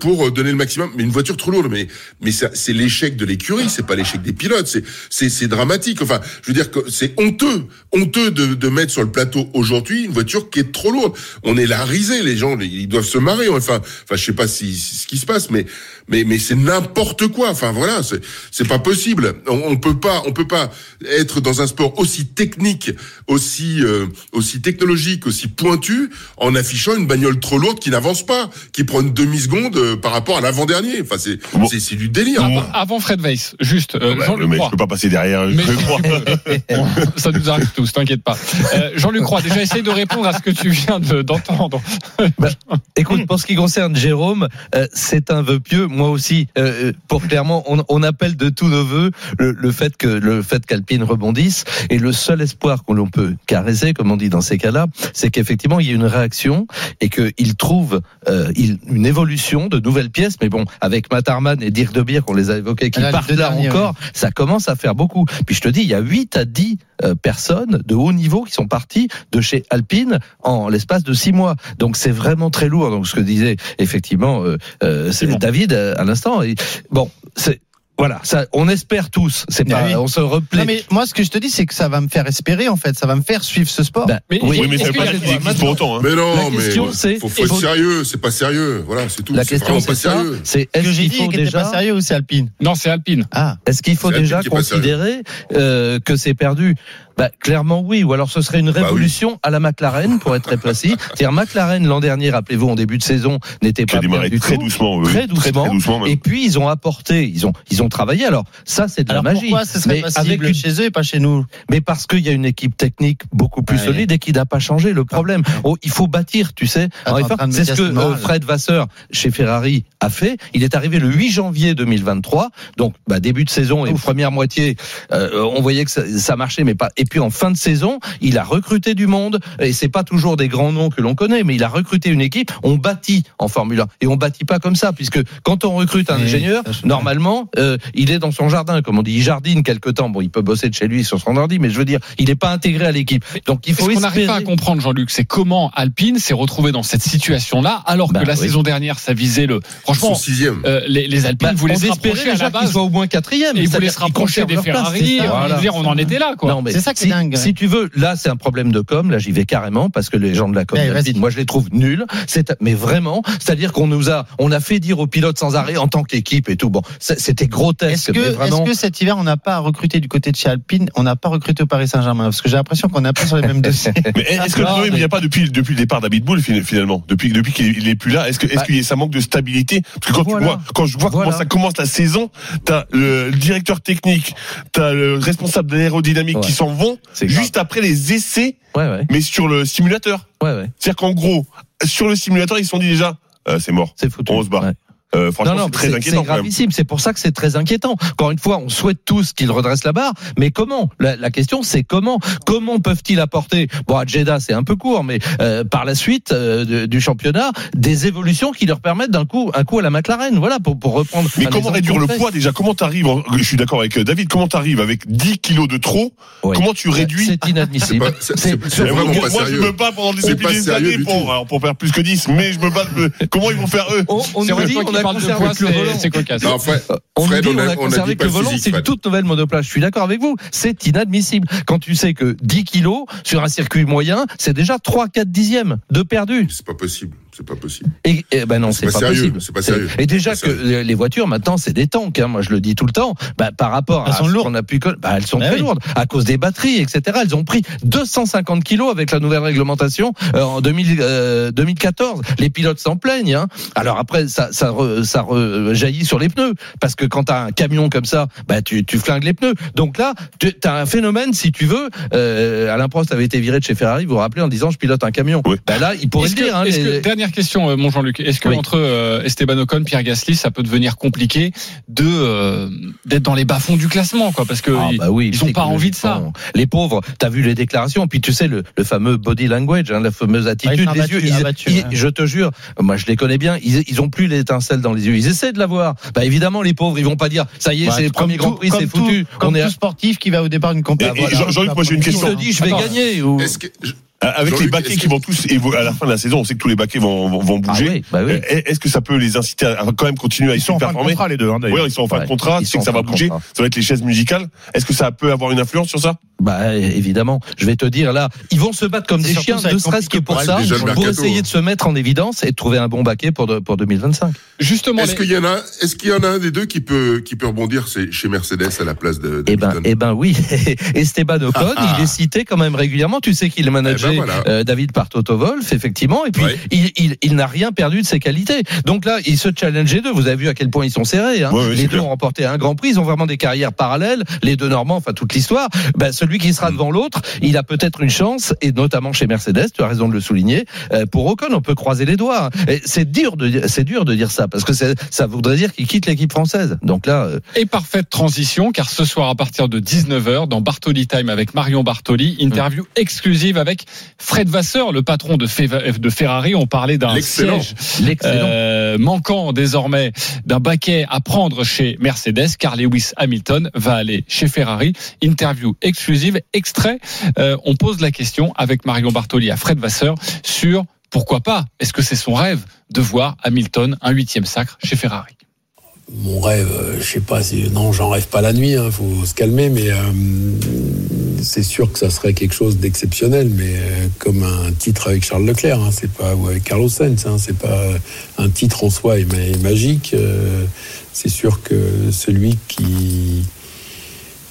pour donner le maximum. Mais une voiture trop lourde, mais mais ça, c'est l'échec de l'écurie, c'est pas l'échec des pilotes. C'est c'est c'est dramatique. Enfin, je veux dire que c'est honteux, honteux de, de mettre sur le plateau aujourd'hui une voiture qui est trop lourde. On est la risée, les gens, ils doivent se marrer. Enfin, enfin, je sais pas si, si- ce qui se passe, mais mais mais c'est n'importe quoi. Enfin voilà, c'est c'est pas possible. On, on peut pas, on peut pas être dans un sport aussi technique, aussi euh, aussi technologique, aussi pointu, en affichant une bagnole trop lourde qui n'avance pas, qui prend une demi seconde euh, par rapport à l'avant dernier. Enfin c'est Bon. c'est du délire. Avant, avant Fred Weiss, juste, euh, Ouais, Jean le mec, je peux pas passer derrière. Mais Je crois. Bon, ça nous arrive tous, t'inquiète pas. Euh, Jean-Luc Roy, déjà essaye de répondre à ce que tu viens de- d'entendre. Écoute, pour ce qui concerne Jérôme, euh, c'est un vœu pieux. Moi aussi, euh, pour clairement, on, on appelle de tous nos voeux le, le fait que le fait qu'Alpine rebondisse. Et le seul espoir qu'on l'on peut caresser, comme on dit dans ces cas-là, c'est qu'effectivement il y ait une réaction et qu'il trouve euh, il- une évolution de nouvelles pièces. Mais bon, avec Matarman et Dirk de Beer qu'on les a évoqués, qui partent là encore, ça commence à faire beaucoup. Puis je te dis, il y a 8 à 10 euh, personnes de haut niveau qui sont parties de chez Alpine en l'espace de 6 mois. Donc c'est vraiment très lourd. Donc ce que disait effectivement euh, euh. David à l'instant. Bon, c'est voilà, ça, on espère tous. C'est pas, Oui. on se replaît. Mais moi, ce que je te dis, c'est que ça va me faire espérer, en fait. Ça va me faire suivre ce sport. Ben, Mais- oui, Oui, mais ça Est-ce veut pas dire qu'il existe pour autant. hein. Mais non, La mais question, c'est- faut, faut être faut- sérieux. C'est pas sérieux. Voilà, c'est tout. La question c'est ça, sérieux. c'est Ce que est-ce j'ai qu'il dit déjà pas sérieux ou c'est Alpine? Non, c'est Alpine. Ah. Est-ce qu'il faut déjà considérer euh, que c'est perdu? Bah, Clairement oui, ou alors ce serait une Bah oui. révolution à la McLaren, pour être très précis. C'est-à-dire McLaren l'an dernier, rappelez-vous, en début de saison, n'était Qui a pas bien démarré du très tout. doucement. oui. Très doucement. Très, très doucement même. Et puis ils ont apporté, ils ont, ils ont travaillé. Alors ça, c'est de Alors la magie. pourquoi ce serait mais avec une- chez eux et pas chez nous? Mais parce qu'il y a une équipe technique beaucoup plus Ouais. solide et qui n'a pas changé le problème. Oh, il faut bâtir, tu sais. C'est ce que euh, Fred Vasseur chez Ferrari a fait. Il est arrivé le 8 janvier 2023, donc bah, début de saison et première moitié, euh, on voyait que ça, ça marchait, mais pas. Et puis en fin de saison, il a recruté du monde et c'est pas toujours des grands noms que l'on connaît, mais il a recruté une équipe. On bâtit en Formule 1 et on bâtit pas comme ça, puisque quand on recrute un Oui, ingénieur, normalement, euh, il est dans son jardin, comme on dit, il jardine quelque temps. Bon, il peut bosser de chez lui sur son ordi, mais je veux dire, il n'est pas intégré à l'équipe. Donc il Ce faut qu'on n'arrive pas à comprendre, Jean-Luc, c'est comment Alpine s'est retrouvé dans cette situation-là, alors Bah que la oui. saison dernière, ça visait le. Franchement, sixième. euh, les, les Alpines Bah, voulaient on se rapprocher espérait à déjà la base. soit au moins quatrième. Et voulaient se rapprocher des place, Ferrari. ça. on Voilà. veut dire, on en était là, quoi. Non, mais C'est ça qui est si, dingue. Si tu veux, là, c'est un problème de com. Là, j'y vais carrément parce que les gens de la com Ouais, moi, je les trouve nuls. C'est, mais vraiment, c'est-à-dire qu'on nous a, on a fait dire aux pilotes sans arrêt en tant qu'équipe et tout. Bon, c'était grotesque. Est-ce que, mais vraiment. est-ce que cet hiver, on n'a pas recruté du côté de chez Alpine? On n'a pas recruté au Paris Saint-Germain? Parce que j'ai l'impression qu'on n'est pas sur les mêmes dossiers. Mais est-ce que le Non, problème mais- il n'y a pas depuis, depuis le départ fin- finalement? Depuis, depuis qu'il est plus là, est-ce que, est-ce Bah. qu'il y a ça manque de stabilité? Parce que quand Voilà. tu vois, quand je vois Voilà. comment ça commence la saison, t'as le directeur technique, t'as le responsable de l'aérodynamique Ouais. qui s'en vont juste après les essais, Ouais, ouais, mais sur le simulateur. ouais. C'est-à-dire qu'en gros, sur le simulateur, ils se sont dit déjà, euh, c'est mort. C'est foutu. On se barre. Euh, franchement, c'est très inquiétant C'est gravissime. C'est pour ça que c'est très inquiétant. Encore une fois, on souhaite tous qu'il redresse la barre, mais comment? La, la question, c'est comment? Comment peuvent-ils apporter? Bon, à Jeddah, c'est un peu court, mais euh, par la suite euh, de- du championnat, des évolutions qui leur permettent d'un coup, un coup à la McLaren. Voilà, pour, pour reprendre. Mais comment réduire le poids déjà Comment t'arrives Je suis d'accord avec euh, David. Comment t'arrives avec 10 kilos de trop? Oui. Comment tu réduis? C'est inadmissible. C'est vraiment moi, pas moi, je me bats pendant des, sérieux années pour, alors, pour faire plus que 10, mais je me bats. comment ils vont faire eux? On, on dit, on a parles de poids, c'est- cocasse. Non, Fred, On Fred, dit on a- a on a conservé dit que le volant, c'est une toute nouvelle monoplace. Je suis d'accord avec vous. C'est inadmissible. Quand tu sais que 10 kilos sur un circuit moyen, c'est déjà 3-4 dixièmes de perdu. C'est pas possible. C'est pas possible. Et, et ben non, C'est pas pas, sérieux, possible. c'est pas sérieux. Et déjà que sérieux. les voitures maintenant c'est des tanks. Hein, moi je le dis tout le temps. Bah, par rapport Elles à sont ce lourdes. qu'on a pu, bah, elles sont Bah très oui. lourdes à cause des batteries, etc. Elles ont pris 250 kilos avec la nouvelle réglementation euh, en 2000, euh, 2014. Les pilotes s'en plaignent. Hein. Alors après ça ça, re- ça re- jaillit sur les pneus parce que quand t'as un camion comme ça, bah tu, tu flingues les pneus. Donc là tu as un phénomène si tu veux. Euh, Alain Prost avait été viré de chez Ferrari. Vous vous rappelez en disant je pilote un camion. Oui. Bah là il pourrait le dire. Hein, que- dernière question, euh, mon Jean-Luc. Est-ce que Oui. entre euh, Esteban Ocon, Pierre Gasly, ça peut devenir compliqué de euh, d'être dans les bas-fonds du classement, quoi? Parce que Ah, ils- bah oui, ils ont pas envie de ça. Les pauvres, t'as vu les déclarations, puis tu sais le, le fameux body language, hein, la fameuse attitude, sont les abattus, yeux. ils- abattus, ils- ouais. Je te jure, moi je les connais bien. Ils, ils ont plus l'étincelle dans les yeux. Ils essaient de l'avoir. Bah évidemment, les pauvres, ils vont pas dire ça y est, Ouais, c'est le premier Grand Prix, c'est foutu. Comme On est. tout sportif qui va au départ d'une compétition. Jean-Luc, moi, j'ai une question. se dit je vais gagner je- Avec les baquets qui vont tous à la fin de la saison, on sait que tous les baquets vont, vont, vont Ah bouger. oui, bah oui. Euh, Est-ce que ça peut les inciter à quand même continuer à Ils sont en fin de contrat, les deux, hein, d'ailleurs. Oui, ils sont en fin Ouais, de contrat. ils Tu sais que ça va bouger. contrat. Ça va être les chaises musicales. Est-ce que ça peut avoir une influence sur ça? Bah évidemment, je vais te dire là, ils vont se battre comme des chiens, ne serait-ce que pour ça, pour essayer hein. de se mettre en évidence et de trouver un bon baquet pour de- pour 2025. Justement, Est-ce les- qu'il y en a, est-ce qu'il y en a un des deux qui peut, qui peut rebondir, c'est chez Mercedes à la place de, Eh ben, eh ben oui. Esteban Ocon, Ah, ah. il est cité quand même régulièrement. Tu sais qu'il est manager voilà. euh, David Partotov-Wolf, effectivement. Et puis, Ouais. il, il, il n'a rien perdu de ses qualités. Donc là, il se challenge les deux. Vous avez vu à quel point ils sont serrés. Hein. Ouais, ouais, les deux clair. ont remporté un Grand Prix. Ils ont vraiment des carrières parallèles. Les deux Normands, enfin toute l'histoire. Ben, celui qui Mm. sera devant l'autre, il a peut-être une chance, et notamment chez Mercedes. Tu as raison de le souligner. Euh, pour Ocon, on peut croiser les doigts. hein. C'est dur de c'est dur de dire ça parce que c'est- ça voudrait dire qu'il quitte l'équipe française. Donc là, euh, Et parfaite transition, car ce soir à partir de 19h, dans Bartoli Time avec Marion Bartoli, interview exclusive avec Fred Vasseur, le patron de, Fe- de Ferrari. On parlait d'un siège euh, manquant désormais d'un baquet à prendre chez Mercedes, car Lewis Hamilton va aller chez Ferrari. Interview exclusive, extrait. Euh, on pose la question avec Marion Bartoli à Fred Vasseur sur pourquoi pas Est-ce que c'est son rêve de voir Hamilton un huitième sacre chez Ferrari? Mon rêve, euh, je sais pas si non, j'en rêve pas la nuit. Il faut se calmer, mais euh, c'est sûr que ça serait quelque chose d'exceptionnel. Mais euh, comme un titre avec Charles Leclerc, hein, c'est pas ou avec Carlos Sainz, hein, c'est pas un titre en soi est, ma- est magique. c'est sûr que celui qui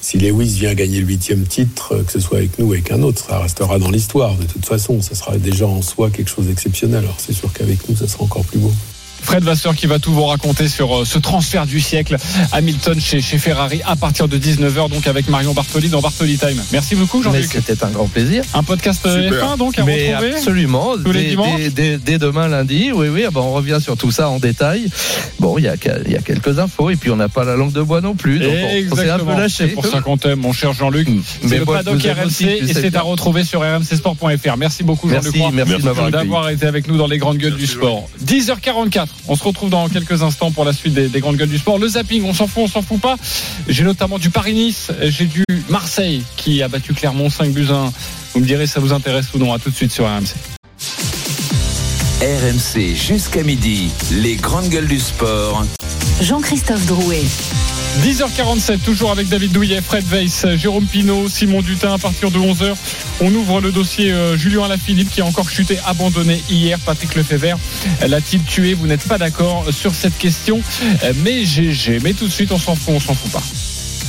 si Lewis vient gagner le huitième titre, que ce soit avec nous ou avec un autre, ça restera dans l'histoire. De toute façon, ça sera déjà en soi quelque chose d'exceptionnel. Alors c'est sûr qu'avec nous, ça sera encore plus beau. Fred Vasseur qui va tout vous raconter sur euh, ce transfert du siècle Hamilton chez, chez Ferrari à partir de 19h donc avec Marion Bartoli dans Bartoli Time. Merci beaucoup Jean-Luc. c'était un grand plaisir. Un podcast euh, Super. F1 donc à Mais retrouver absolument. tous les dès, dimanches dès- dès- dès demain lundi, oui, oui. ah ben, on revient sur tout ça en détail. Bon, il y a, que- il y a quelques infos et puis on n'a pas la langue de bois non plus. Donc on- on s'est un peu lâché. C'est pour ça qu'on t'aime, mon cher Jean-Luc. C'est Mais le paddock RMC aussi, et c'est à retrouver sur rmcsport.fr. Merci beaucoup Jean-Luc merci de m'avoir accueilli. d'avoir été avec nous dans les grandes gueules du sport. 10h44. On se retrouve dans quelques instants pour la suite des, des grandes gueules du sport. Le zapping, on s'en fout, on s'en fout pas. J'ai notamment du Paris-Nice, j'ai du Marseille qui a battu Clermont 5 buts 1. Vous me direz si ça vous intéresse ou non. À tout de suite sur RMC. RMC jusqu'à midi. Les grandes gueules du sport. Jean-Christophe Drouet. 10h47, toujours avec David Douillet, Fred Weiss, Jérôme Pinault, Simon Dutin. À partir de 11h, on ouvre le dossier euh, Julien Alaphilippe qui a encore chuté, abandonné hier. Patrick Lefebvre l'a-t-il tué? Vous n'êtes pas d'accord sur cette question, Euh, mais GG. Mais tout de suite, on s'en fout, on s'en fout pas.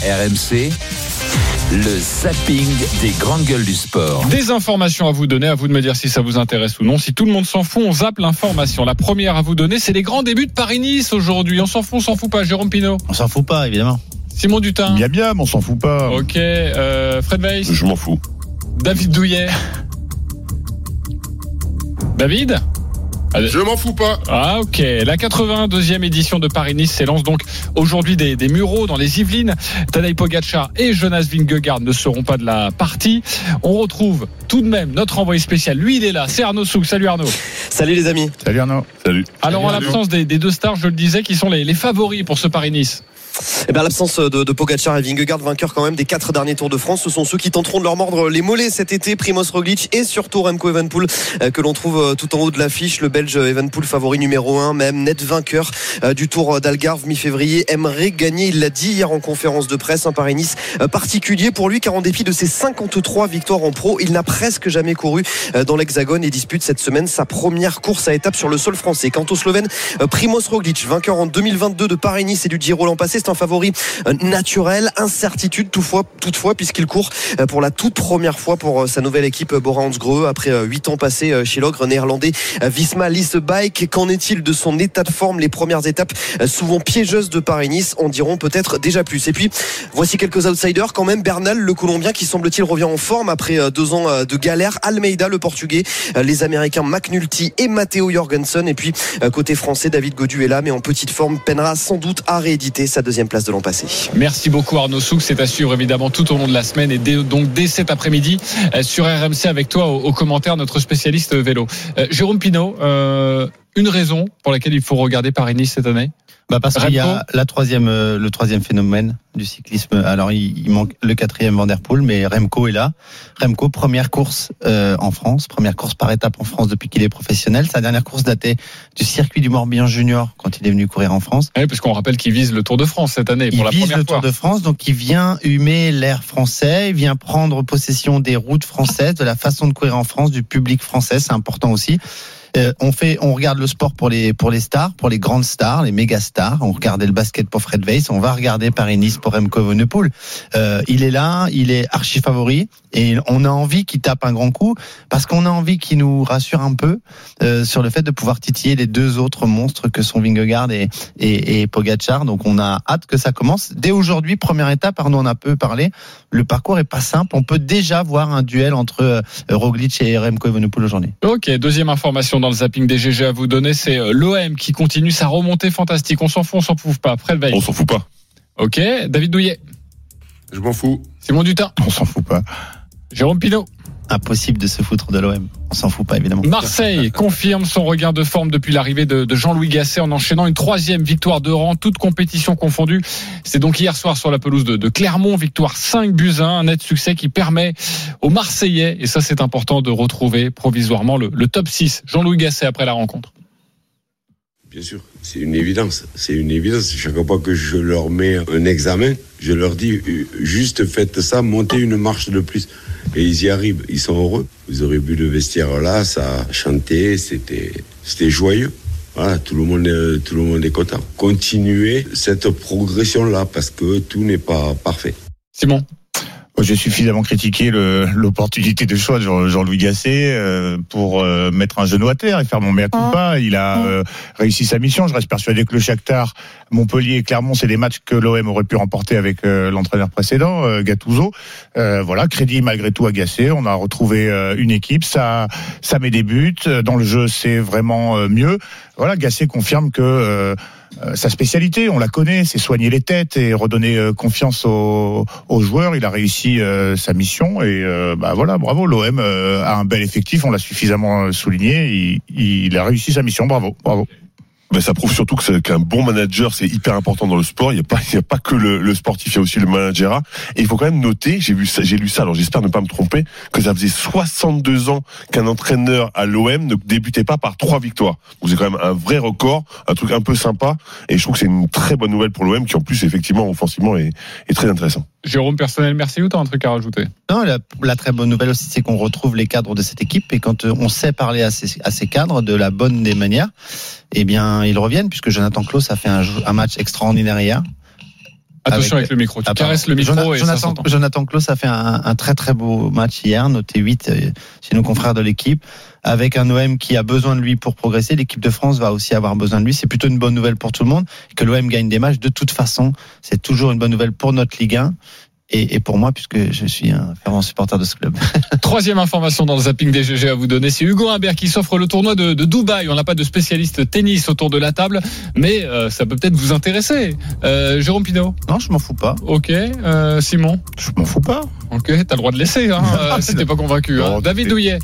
RMC. Le zapping des grandes gueules du sport. Des informations à vous donner, à vous de me dire si ça vous intéresse ou non. Si tout le monde s'en fout, on zappe l'information. La première à vous donner, c'est les grands débuts de Paris-Nice aujourd'hui. On s'en fout, on s'en fout pas. Jérôme Pinault, On s'en fout pas, évidemment. Simon Dutin. Bien, bien, mais on s'en fout pas. Ok, euh, Fred Weiss. Je m'en fous. David Douillet. David Je m'en fous pas. Ah ok, la 82e édition de Paris-Nice s'élance donc aujourd'hui des, des Mureaux dans les Yvelines. Tadej Pogacar et Jonas Vingegaard ne seront pas de la partie. On retrouve tout de même notre envoyé spécial. Lui, il est là, c'est Arnaud Souk. Salut Arnaud. Salut les amis. Salut Arnaud. Salut. Alors en l'absence des, des deux stars, je le disais, qui sont les, les favoris pour ce Paris-Nice Eh bien, l'absence de, de Pogacar et Vingegaard, vainqueurs quand même des quatre derniers Tours de France, ce sont ceux qui tenteront de leur mordre les mollets cet été. Primoz Roglic et surtout Remco Evenpool euh, que l'on trouve euh, tout en haut de l'affiche. Le Belge Evenpool favori numéro 1, même net vainqueur euh, du Tour d'Algarve mi-février, aimerait gagner. Il l'a dit hier en conférence de presse. Un Paris-Nice particulier pour lui, car en dépit de ses 53 victoires en pro, il n'a presque jamais couru dans l'Hexagone et dispute cette semaine sa première course à étape sur le sol français. Quant au Slovène Primoz Roglic, vainqueur en 2022 de Paris-Nice et du Giro l'an passé, un favori euh, naturel, incertitude toutefois, toutefois puisqu'il court euh, pour la toute première fois pour euh, sa nouvelle équipe Bora Hansgrohe après euh, huit ans passés chez l'ogre néerlandais Visma Lisse Bike. Qu'en est-il de son état de forme Les premières étapes souvent piégeuses de Paris-Nice? En diront peut-être déjà plus. Et puis voici quelques outsiders quand même. Bernal, le Colombien qui semble-t-il revient en forme après deux ans de galère. Almeida, le Portugais, les Américains McNulty et Matteo Jorgensen. Et puis côté français, David Godu est là, mais en petite forme, peinera sans doute à rééditer sa deuxième place de l'an passé. Merci beaucoup Arnaud Souk, c'est à suivre évidemment tout au long de la semaine et donc dès cet après-midi euh, sur RMC avec toi au, au commentaire notre spécialiste vélo. Euh, Jérôme Pinault, euh, une raison pour laquelle il faut regarder Paris-Nice cette année? Bah parce qu'il y a la troisième, euh, le troisième phénomène du cyclisme. Alors il, il manque le quatrième Van der Poel, mais Remco est là. Remco, première course euh, en France, première course par étape en France depuis qu'il est professionnel. Sa dernière course datait du circuit du Morbihan Junior quand il est venu courir en France. Oui, parce qu'on rappelle qu'il vise le Tour de France cette année pour il la vise première le fois. Tour de France, donc il vient humer l'air français, il vient prendre possession des routes françaises, de la façon de courir en France, du public français, c'est important aussi. Euh, on fait, on regarde le sport pour les pour les stars, pour les grandes stars, les méga stars. On regardait le basket pour Fred Weiss. On va regarder Paris-Nice pour Remco Evenepoel. Euh, il est là, il est archi favori et on a envie qu'il tape un grand coup parce qu'on a envie qu'il nous rassure un peu euh, sur le fait de pouvoir titiller les deux autres monstres que sont Vingegaard et, et, Pogacar. Donc on a hâte que ça commence dès aujourd'hui. Première étape, Arnaud en a peu parlé. Le parcours est pas simple. On peut déjà voir un duel entre Roglic et Remco Evenepoel aujourd'hui. Ok, deuxième information dans le zapping des GG à vous donner, c'est euh, l'OM qui continue sa remontée fantastique. On s'en fout, on s'en fout pas. Fred Weiss. On s'en fout pas. Ok, David Douillet. Je m'en fous. Simon Dutin. On s'en fout pas. Jérôme Pinault. Impossible de se foutre de l'OM. On s'en fout pas évidemment. Marseille confirme son regain de forme depuis l'arrivée de, Jean-Louis Gasset en enchaînant une troisième victoire de rang, toute compétition confondue. C'est donc hier soir sur la pelouse de, Clermont, victoire 5 buts à 1, un net succès qui permet aux Marseillais, et ça c'est important, de retrouver provisoirement le, le top 6. Jean-Louis Gasset après la rencontre. Bien sûr, c'est une évidence. C'est une évidence. Chaque fois que je leur mets un examen, je leur dis euh, juste faites ça, montez une marche de plus. Et ils y arrivent. Ils sont heureux. Vous aurez vu le vestiaire là, ça chantait, c'était, c'était joyeux. Voilà, tout le monde, est- tout le monde est content. Continuez cette progression là parce que tout n'est pas parfait. Simon. J'ai suffisamment critiqué l'opportunité de choix de Jean- Jean-Louis Gasset euh, pour euh, mettre un genou à terre et faire mon mea culpa. Il a euh, réussi sa mission. Je reste persuadé que le Shakhtar, Montpellier et Clermont, c'est des matchs que l'OM aurait pu remporter avec euh, l'entraîneur précédent, euh, Gattuso. Euh, voilà, crédit malgré tout à Gasset. On a retrouvé euh, une équipe. Ça, ça met des buts. Dans le jeu, c'est vraiment euh, mieux. Voilà, Gasset confirme que sa spécialité, on la connaît, c'est soigner les têtes et redonner euh, confiance aux, joueurs. Il a réussi euh, sa mission et euh, bah voilà, bravo. L'OM euh, a un bel effectif, on l'a suffisamment euh, souligné. Il, il a réussi sa mission, bravo, bravo. Ben, ça prouve surtout que qu'un bon manager, c'est hyper important dans le sport. Il n'y a pas, il y a pas que le, le sportif, il y a aussi le managerat. Et il faut quand même noter, j'ai vu ça, j'ai lu ça, alors j'espère ne pas me tromper, que ça faisait 62 ans qu'un entraîneur à l'OM ne débutait pas par trois victoires. Donc c'est quand même un vrai record, un truc un peu sympa. Et je trouve que c'est une très bonne nouvelle pour l'OM qui en plus, effectivement, offensivement, est, est très intéressant. Jérôme personnel, merci ou t'as un truc à rajouter? Non, la, la très bonne nouvelle aussi, c'est qu'on retrouve les cadres de cette équipe et quand euh, on sait parler à ces, à ces cadres de la bonne des manières, eh bien, ils reviennent puisque Jonathan Klaus a fait un, match extraordinaire hier. Attention avec, le micro, tu Ah, caresses le micro Jonathan, et. Jonathan Klaus a fait un, un très très beau match hier, noté 8 euh, chez nos confrères de l'équipe, avec un OM qui a besoin de lui pour progresser. L'équipe de France va aussi avoir besoin de lui. C'est plutôt une bonne nouvelle pour tout le monde. Que l'OM gagne des matchs, de toute façon, c'est toujours une bonne nouvelle pour notre Ligue 1. Et, et pour moi, puisque je suis un fervent supporter de ce club. Troisième information dans le zapping des GG à vous donner, c'est Hugo Humbert qui s'offre le tournoi de, de Dubaï. On n'a pas de spécialiste tennis autour de la table, mais euh, ça peut peut-être vous intéresser. Euh, Jérôme Pinot Non, je m'en fous pas. Ok. Euh, Simon? Je m'en fous pas. Ok, t'as le droit de laisser. Hein, euh, si t'es pas convaincu. hein. David Douillet.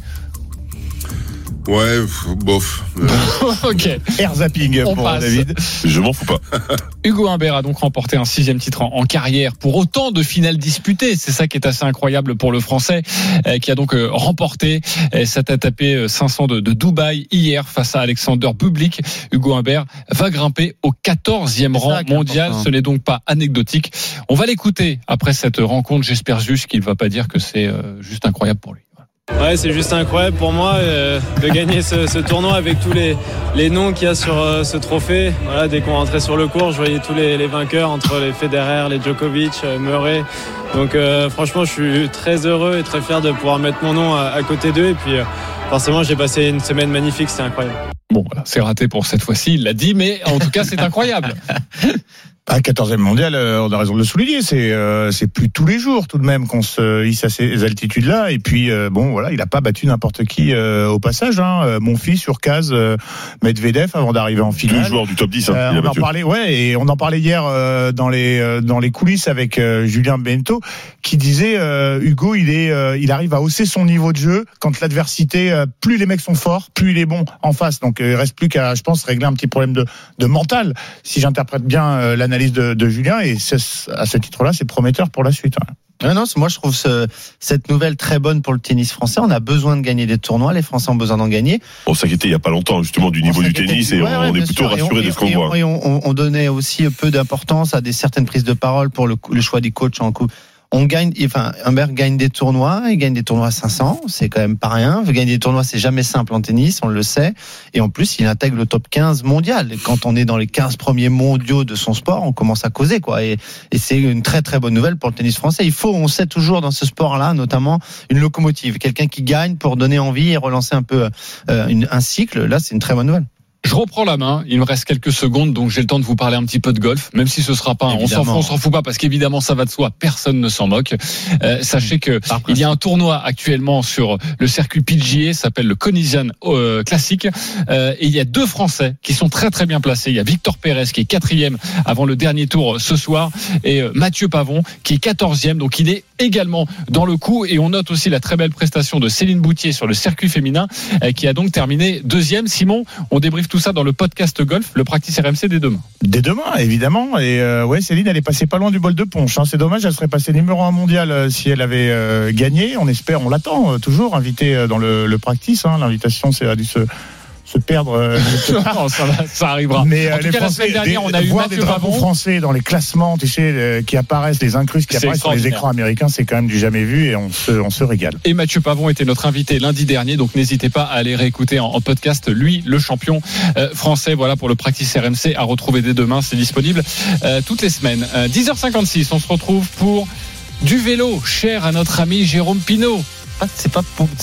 Ouais, pff, bof. Ok. Air zapping On pour passe. David. Je m'en fous pas. Hugo Humbert a donc remporté un sixième titre en, en carrière pour autant de finales disputées. C'est ça qui est assez incroyable pour le Français, euh, qui a donc euh, remporté euh, cette euh, 500 de, de Dubaï hier face à Alexander Bublik. Hugo Humbert va grimper au 14e rang mondial. important. Ce n'est donc pas anecdotique. On va l'écouter après cette rencontre. J'espère juste qu'il ne va pas dire que c'est euh, juste incroyable pour lui. Ouais, c'est juste incroyable pour moi euh, de gagner ce, ce tournoi avec tous les, les noms qu'il y a sur euh, ce trophée. Voilà, dès qu'on rentrait sur le cours, je voyais tous les, les vainqueurs entre les Federer, les Djokovic, euh, Murray. Donc euh, franchement, je suis très heureux et très fier de pouvoir mettre mon nom à, à côté d'eux. Et puis euh, forcément, j'ai passé une semaine magnifique, c'était incroyable. Bon, voilà, c'est raté pour cette fois-ci, il l'a dit, mais en tout cas, c'est incroyable. À 14e mondial, euh, on a raison de le souligner. C'est euh, c'est plus tous les jours tout de même qu'on se hisse à ces altitudes-là. Et puis euh, bon, voilà, il a pas battu n'importe qui euh, au passage. Hein. Euh, Mon fils sur case euh, Medvedev avant d'arriver en Deux finale. joueurs du top 10, hein, il a on en parlait, ouais, et on en parlait hier euh, dans les euh, dans les coulisses avec euh, Julien Bento, qui disait euh, Hugo, il est, euh, il arrive à hausser son niveau de jeu quand l'adversité, euh, plus les mecs sont forts, plus il est bon en face. Donc il reste plus qu'à, je pense, régler un petit problème de, de mental, si j'interprète bien euh, l'analyse de, de Julien. Et à ce titre-là, c'est prometteur pour la suite. hein. Non, c'est- moi je trouve ce- cette nouvelle très bonne pour le tennis français. On a besoin de gagner des tournois, les Français ont besoin d'en gagner. On s'inquiétait il y a pas longtemps justement du niveau du tennis et Ouais, ouais, on est plutôt rassuré de ce qu'on voit. on- Et on, on- on donnait aussi peu d'importance à des certaines prises de parole pour le, choix des coachs en coup. On gagne, enfin, Humbert gagne des tournois, il gagne des tournois à 500, c'est quand même pas rien. Gagner des tournois, c'est jamais simple en tennis, on le sait. Et en plus, il intègre le top 15 mondial. Quand on est dans les 15 premiers mondiaux de son sport, on commence à causer, quoi. Et, c'est une très très bonne nouvelle pour le tennis français. Il faut, on sait toujours dans ce sport-là, notamment une locomotive, quelqu'un qui gagne pour donner envie et relancer un peu euh, un cycle. Là, c'est une très bonne nouvelle. Je reprends la main. Il me reste quelques secondes, donc j'ai le temps de vous parler un petit peu de golf, même si ce sera pas. un- On s'en fout, Évidemment. on s'en fout pas parce qu'évidemment ça va de soi. Personne ne s'en moque. Euh, sachez que il y a un tournoi actuellement sur le circuit PGA, s'appelle le Conisian euh, Classic, euh, et il y a deux Français qui sont très très bien placés. Il y a Victor Pérez qui est quatrième avant le dernier tour euh, ce soir, et euh, Mathieu Pavon qui est quatorzième. Donc il est également dans le coup. Et on note aussi la très belle prestation de Céline Boutier sur le circuit féminin, euh, qui a donc terminé deuxième. Simon, on débriefe tout ça dans le podcast golf, le practice RMC dès demain. Dès demain, évidemment. Et euh, ouais, Céline, elle est passée pas loin du bol de punch. hein. C'est dommage, elle serait passée numéro un mondial euh, si elle avait euh, gagné. On espère, on l'attend toujours, invité euh, dans le, practice. hein. L'invitation, c'est a dû se, se perdre. euh. Non, ça, va- ça arrivera. Mais euh, en tout les cas, la Français, semaine dernière, des- on a eu voir Mathieu des drapeaux Pavon. français dans les classements, tu sais, euh, qui apparaissent, les incrustes qui C'est apparaissent sur les écrans américains, c'est quand même du jamais vu et on se, on se régale. Et Mathieu Pavon était notre invité lundi dernier, donc n'hésitez pas à aller réécouter en, en podcast. Lui, le champion euh, français, voilà pour le practice RMC à retrouver dès demain. C'est disponible euh, toutes les semaines. Euh, 10h56, on se retrouve pour du vélo, cher à notre ami Jérôme Pinault. Ah, C'est pas,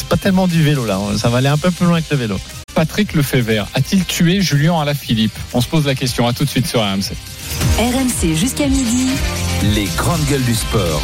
pas tellement du vélo là. Ça va aller un peu plus loin que le vélo. Patrick Lefebvre a-t-il tué Julien Alaphilippe? On se pose la question. À tout de suite sur RMC. RMC jusqu'à midi. Les grandes gueules du sport.